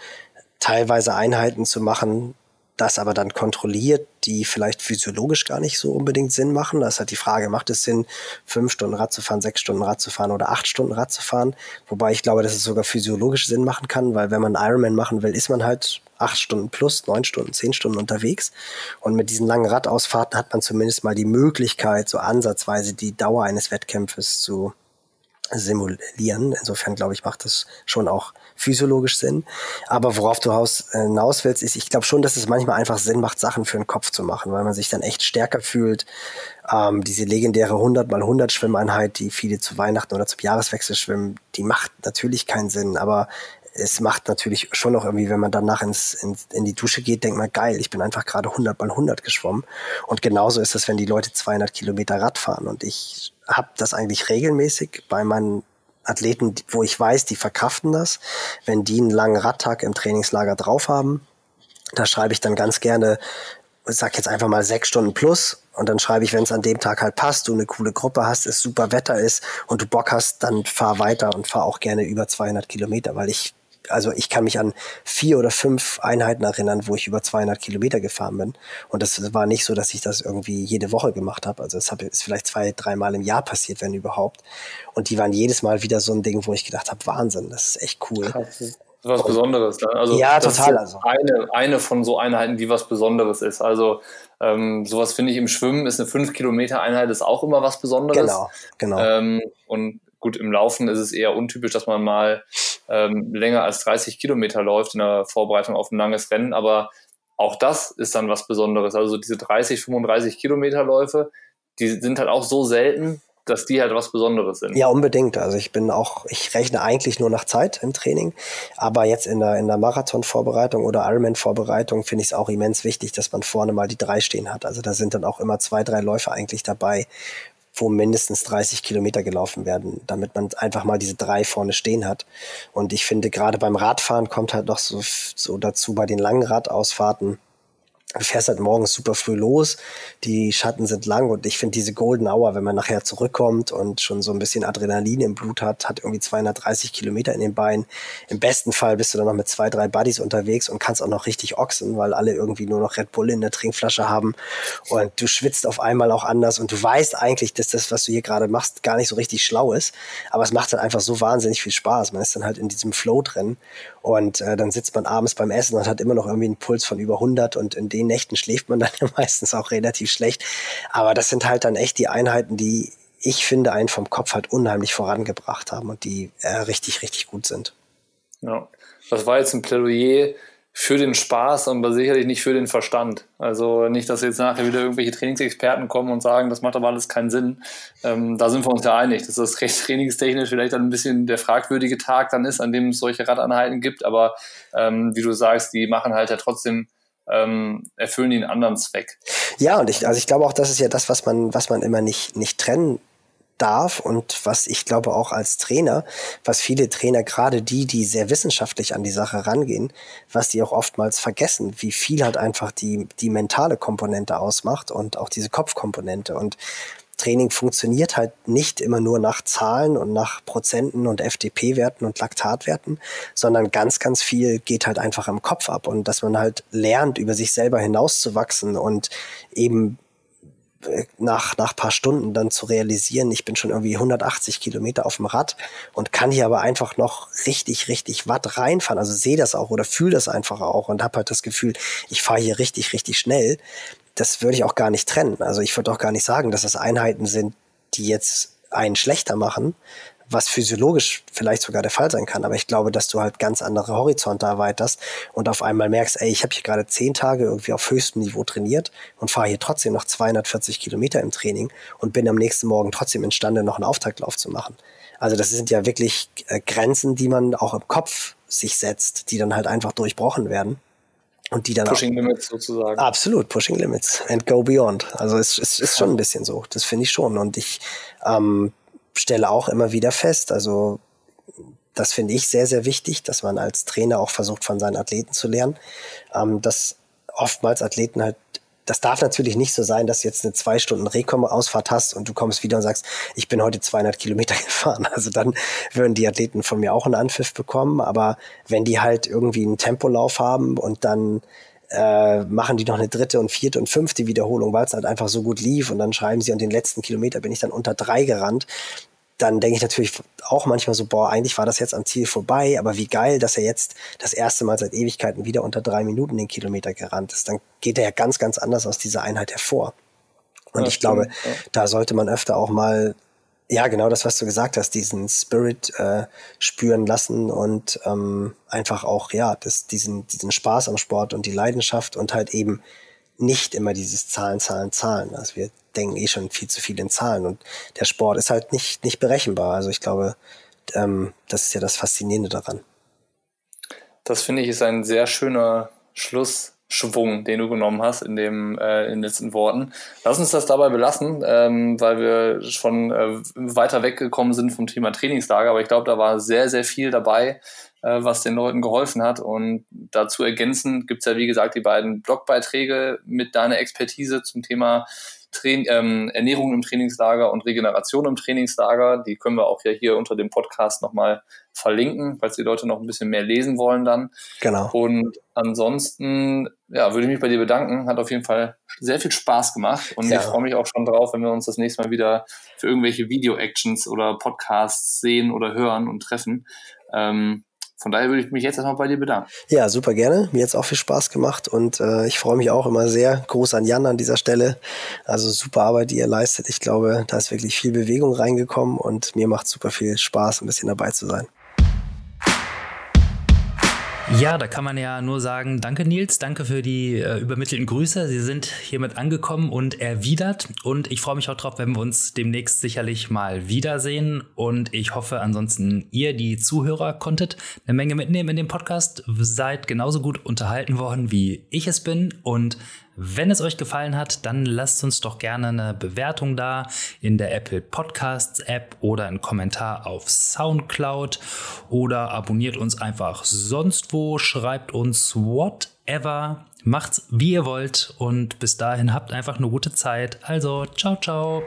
teilweise Einheiten zu machen, das aber dann kontrolliert, die vielleicht physiologisch gar nicht so unbedingt Sinn machen. Das ist halt die Frage, macht es Sinn, fünf Stunden Rad zu fahren, sechs Stunden Rad zu fahren oder acht Stunden Rad zu fahren? Wobei ich glaube, dass es sogar physiologisch Sinn machen kann, weil wenn man Ironman machen will, ist man halt acht Stunden plus, neun Stunden, zehn Stunden unterwegs. Und mit diesen langen Radausfahrten hat man zumindest mal die Möglichkeit, so ansatzweise die Dauer eines Wettkämpfes zu simulieren. Insofern glaube ich, macht das schon auch physiologisch Sinn. Aber worauf du hinaus willst, ist, ich glaube schon, dass es manchmal einfach Sinn macht, Sachen für den Kopf zu machen, weil man sich dann echt stärker fühlt. Ähm, diese legendäre 100 mal 100 Schwimmeinheit, die viele zu Weihnachten oder zum Jahreswechsel schwimmen, die macht natürlich keinen Sinn, aber es macht natürlich schon noch irgendwie, wenn man danach ins, in, in die Dusche geht, denkt man, geil, ich bin einfach gerade 100 mal 100 geschwommen. Und genauso ist es, wenn die Leute 200 Kilometer Rad fahren. Und ich habe das eigentlich regelmäßig bei meinen Athleten, wo ich weiß, die verkraften das. Wenn die einen langen Radtag im Trainingslager drauf haben, da schreibe ich dann ganz gerne, sag jetzt einfach mal sechs Stunden plus und dann schreibe ich, wenn es an dem Tag halt passt, du eine coole Gruppe hast, es super Wetter ist und du Bock hast, dann fahr weiter und fahr auch gerne über 200 Kilometer, weil ich also ich kann mich an vier oder fünf Einheiten erinnern, wo ich über 200 Kilometer gefahren bin. Und das war nicht so, dass ich das irgendwie jede Woche gemacht habe. Also es ist vielleicht zwei, dreimal im Jahr passiert, wenn überhaupt. Und die waren jedes Mal wieder so ein Ding, wo ich gedacht habe, Wahnsinn, das ist echt cool. Das ist was Besonderes. Ne? Also ja, total. Also. Eine, eine von so Einheiten, die was Besonderes ist. Also ähm, sowas finde ich im Schwimmen ist eine 5 Kilometer Einheit ist auch immer was Besonderes. Genau, genau. Ähm, und gut, im Laufen ist es eher untypisch, dass man mal ähm, länger als 30 Kilometer läuft in der Vorbereitung auf ein langes Rennen, aber auch das ist dann was Besonderes. Also diese 30, 35 Kilometer Läufe, die sind halt auch so selten, dass die halt was Besonderes sind. Ja, unbedingt. Also ich bin auch, ich rechne eigentlich nur nach Zeit im Training, aber jetzt in der, in der Marathon-Vorbereitung oder Ironman-Vorbereitung finde ich es auch immens wichtig, dass man vorne mal die drei stehen hat. Also da sind dann auch immer zwei, drei Läufe eigentlich dabei, wo mindestens 30 Kilometer gelaufen werden, damit man einfach mal diese drei vorne stehen hat. Und ich finde, gerade beim Radfahren kommt halt noch so, so dazu bei den langen Radausfahrten, du fährst halt morgens super früh los, die Schatten sind lang und ich finde diese Golden Hour, wenn man nachher zurückkommt und schon so ein bisschen Adrenalin im Blut hat, hat irgendwie 230 Kilometer in den Beinen. Im besten Fall bist du dann noch mit zwei, drei Buddies unterwegs und kannst auch noch richtig ochsen, weil alle irgendwie nur noch Red Bull in der Trinkflasche haben und du schwitzt auf einmal auch anders und du weißt eigentlich, dass das, was du hier gerade machst, gar nicht so richtig schlau ist, aber es macht dann einfach so wahnsinnig viel Spaß. Man ist dann halt in diesem Flow drin und äh, dann sitzt man abends beim Essen und hat immer noch irgendwie einen Puls von über 100 und in den Nächten schläft man dann ja meistens auch relativ schlecht. Aber das sind halt dann echt die Einheiten, die ich finde, einen vom Kopf halt unheimlich vorangebracht haben und die äh, richtig, richtig gut sind. Ja, das war jetzt ein Plädoyer für den Spaß, aber sicherlich nicht für den Verstand. Also nicht, dass jetzt nachher wieder irgendwelche Trainingsexperten kommen und sagen, das macht aber alles keinen Sinn. Ähm, da sind wir uns ja einig, dass das recht trainingstechnisch vielleicht dann ein bisschen der fragwürdige Tag dann ist, an dem es solche Radanheiten gibt. Aber ähm, wie du sagst, die machen halt ja trotzdem ähm, erfüllen einen anderen Zweck. Ja, und ich, also ich glaube auch, das ist ja das, was man, was man immer nicht, nicht trennen darf und was ich glaube auch als Trainer, was viele Trainer, gerade die, die sehr wissenschaftlich an die Sache rangehen, was die auch oftmals vergessen, wie viel halt einfach die, die mentale Komponente ausmacht und auch diese Kopfkomponente und Training funktioniert halt nicht immer nur nach Zahlen und nach Prozenten und FDP-Werten und Laktatwerten, sondern ganz, ganz viel geht halt einfach im Kopf ab und dass man halt lernt, über sich selber hinauszuwachsen und eben nach, nach paar Stunden dann zu realisieren, ich bin schon irgendwie 180 Kilometer auf dem Rad und kann hier aber einfach noch richtig, richtig Watt reinfahren. Also sehe das auch oder fühle das einfach auch und habe halt das Gefühl, ich fahre hier richtig, richtig schnell. Das würde ich auch gar nicht trennen. Also ich würde auch gar nicht sagen, dass das Einheiten sind, die jetzt einen schlechter machen, was physiologisch vielleicht sogar der Fall sein kann. Aber ich glaube, dass du halt ganz andere Horizonte erweiterst und auf einmal merkst, ey, ich habe hier gerade zehn Tage irgendwie auf höchstem Niveau trainiert und fahre hier trotzdem noch 240 Kilometer im Training und bin am nächsten Morgen trotzdem imstande, noch einen Auftaktlauf zu machen. Also das sind ja wirklich äh, Grenzen, die man auch im Kopf sich setzt, die dann halt einfach durchbrochen werden. Und die dann Pushing auch, Limits sozusagen. Absolut, Pushing Limits and go beyond. Also es, es ist schon ein bisschen so, das finde ich schon. Und ich ähm, stelle auch immer wieder fest, also das finde ich sehr, sehr wichtig, dass man als Trainer auch versucht, von seinen Athleten zu lernen, ähm, dass oftmals Athleten halt das darf natürlich nicht so sein, dass du jetzt eine zwei Stunden Rekom-Ausfahrt hast und du kommst wieder und sagst, ich bin heute 200 Kilometer gefahren. Also dann würden die Athleten von mir auch einen Anpfiff bekommen. Aber wenn die halt irgendwie einen Tempolauf haben und dann äh, machen die noch eine dritte und vierte und fünfte Wiederholung, weil es halt einfach so gut lief und dann schreiben sie, und den letzten Kilometer bin ich dann unter drei gerannt, dann denke ich natürlich auch manchmal so, boah, eigentlich war das jetzt am Ziel vorbei, aber wie geil, dass er jetzt das erste Mal seit Ewigkeiten wieder unter drei Minuten den Kilometer gerannt ist. Dann geht er ja ganz, ganz anders aus dieser Einheit hervor. Und ja, ich glaube, ja. da sollte man öfter auch mal Ja, genau das, was du gesagt hast, diesen Spirit äh, spüren lassen und ähm, einfach auch, ja, das, diesen, diesen Spaß am Sport und die Leidenschaft und halt eben nicht immer dieses Zahlen, Zahlen, Zahlen. Also wir denken eh schon viel zu viel in Zahlen und der Sport ist halt nicht, nicht berechenbar. Also ich glaube, ähm, das ist ja das Faszinierende daran. Das finde ich ist ein sehr schöner Schluss Schwung, den du genommen hast in, dem, äh, in den letzten Worten. Lass uns das dabei belassen, ähm, weil wir schon äh, weiter weggekommen sind vom Thema Trainingslager. Aber ich glaube, da war sehr, sehr viel dabei, äh, was den Leuten geholfen hat. Und dazu ergänzend gibt es ja, wie gesagt, die beiden Blogbeiträge mit deiner Expertise zum Thema Train ähm, Ernährung im Trainingslager und Regeneration im Trainingslager. Die können wir auch ja hier unter dem Podcast nochmal verlinken, falls die Leute noch ein bisschen mehr lesen wollen dann. Genau. Und ansonsten, ja, würde ich mich bei dir bedanken. Hat auf jeden Fall sehr viel Spaß gemacht und ja. ich freue mich auch schon drauf, wenn wir uns das nächste Mal wieder für irgendwelche Video-Actions oder Podcasts sehen oder hören und treffen. Ähm, von daher würde ich mich jetzt erstmal bei dir bedanken. Ja, super gerne. Mir hat es auch viel Spaß gemacht und äh, ich freue mich auch immer sehr. Groß an Jan an dieser Stelle. Also super Arbeit, die ihr leistet. Ich glaube, da ist wirklich viel Bewegung reingekommen und mir macht super viel Spaß, ein bisschen dabei zu sein. Ja, da kann man ja nur sagen, danke Nils, danke für die äh, übermittelten Grüße. Sie sind hiermit angekommen und erwidert. Und ich freue mich auch drauf, wenn wir uns demnächst sicherlich mal wiedersehen. Und ich hoffe ansonsten, ihr, die Zuhörer, konntet eine Menge mitnehmen in dem Podcast, seid genauso gut unterhalten worden, wie ich es bin. Und wenn es euch gefallen hat, dann lasst uns doch gerne eine Bewertung da in der Apple Podcasts App oder einen Kommentar auf SoundCloud oder abonniert uns einfach sonst wo, schreibt uns whatever, macht's wie ihr wollt und bis dahin habt einfach eine gute Zeit. Also, ciao, ciao.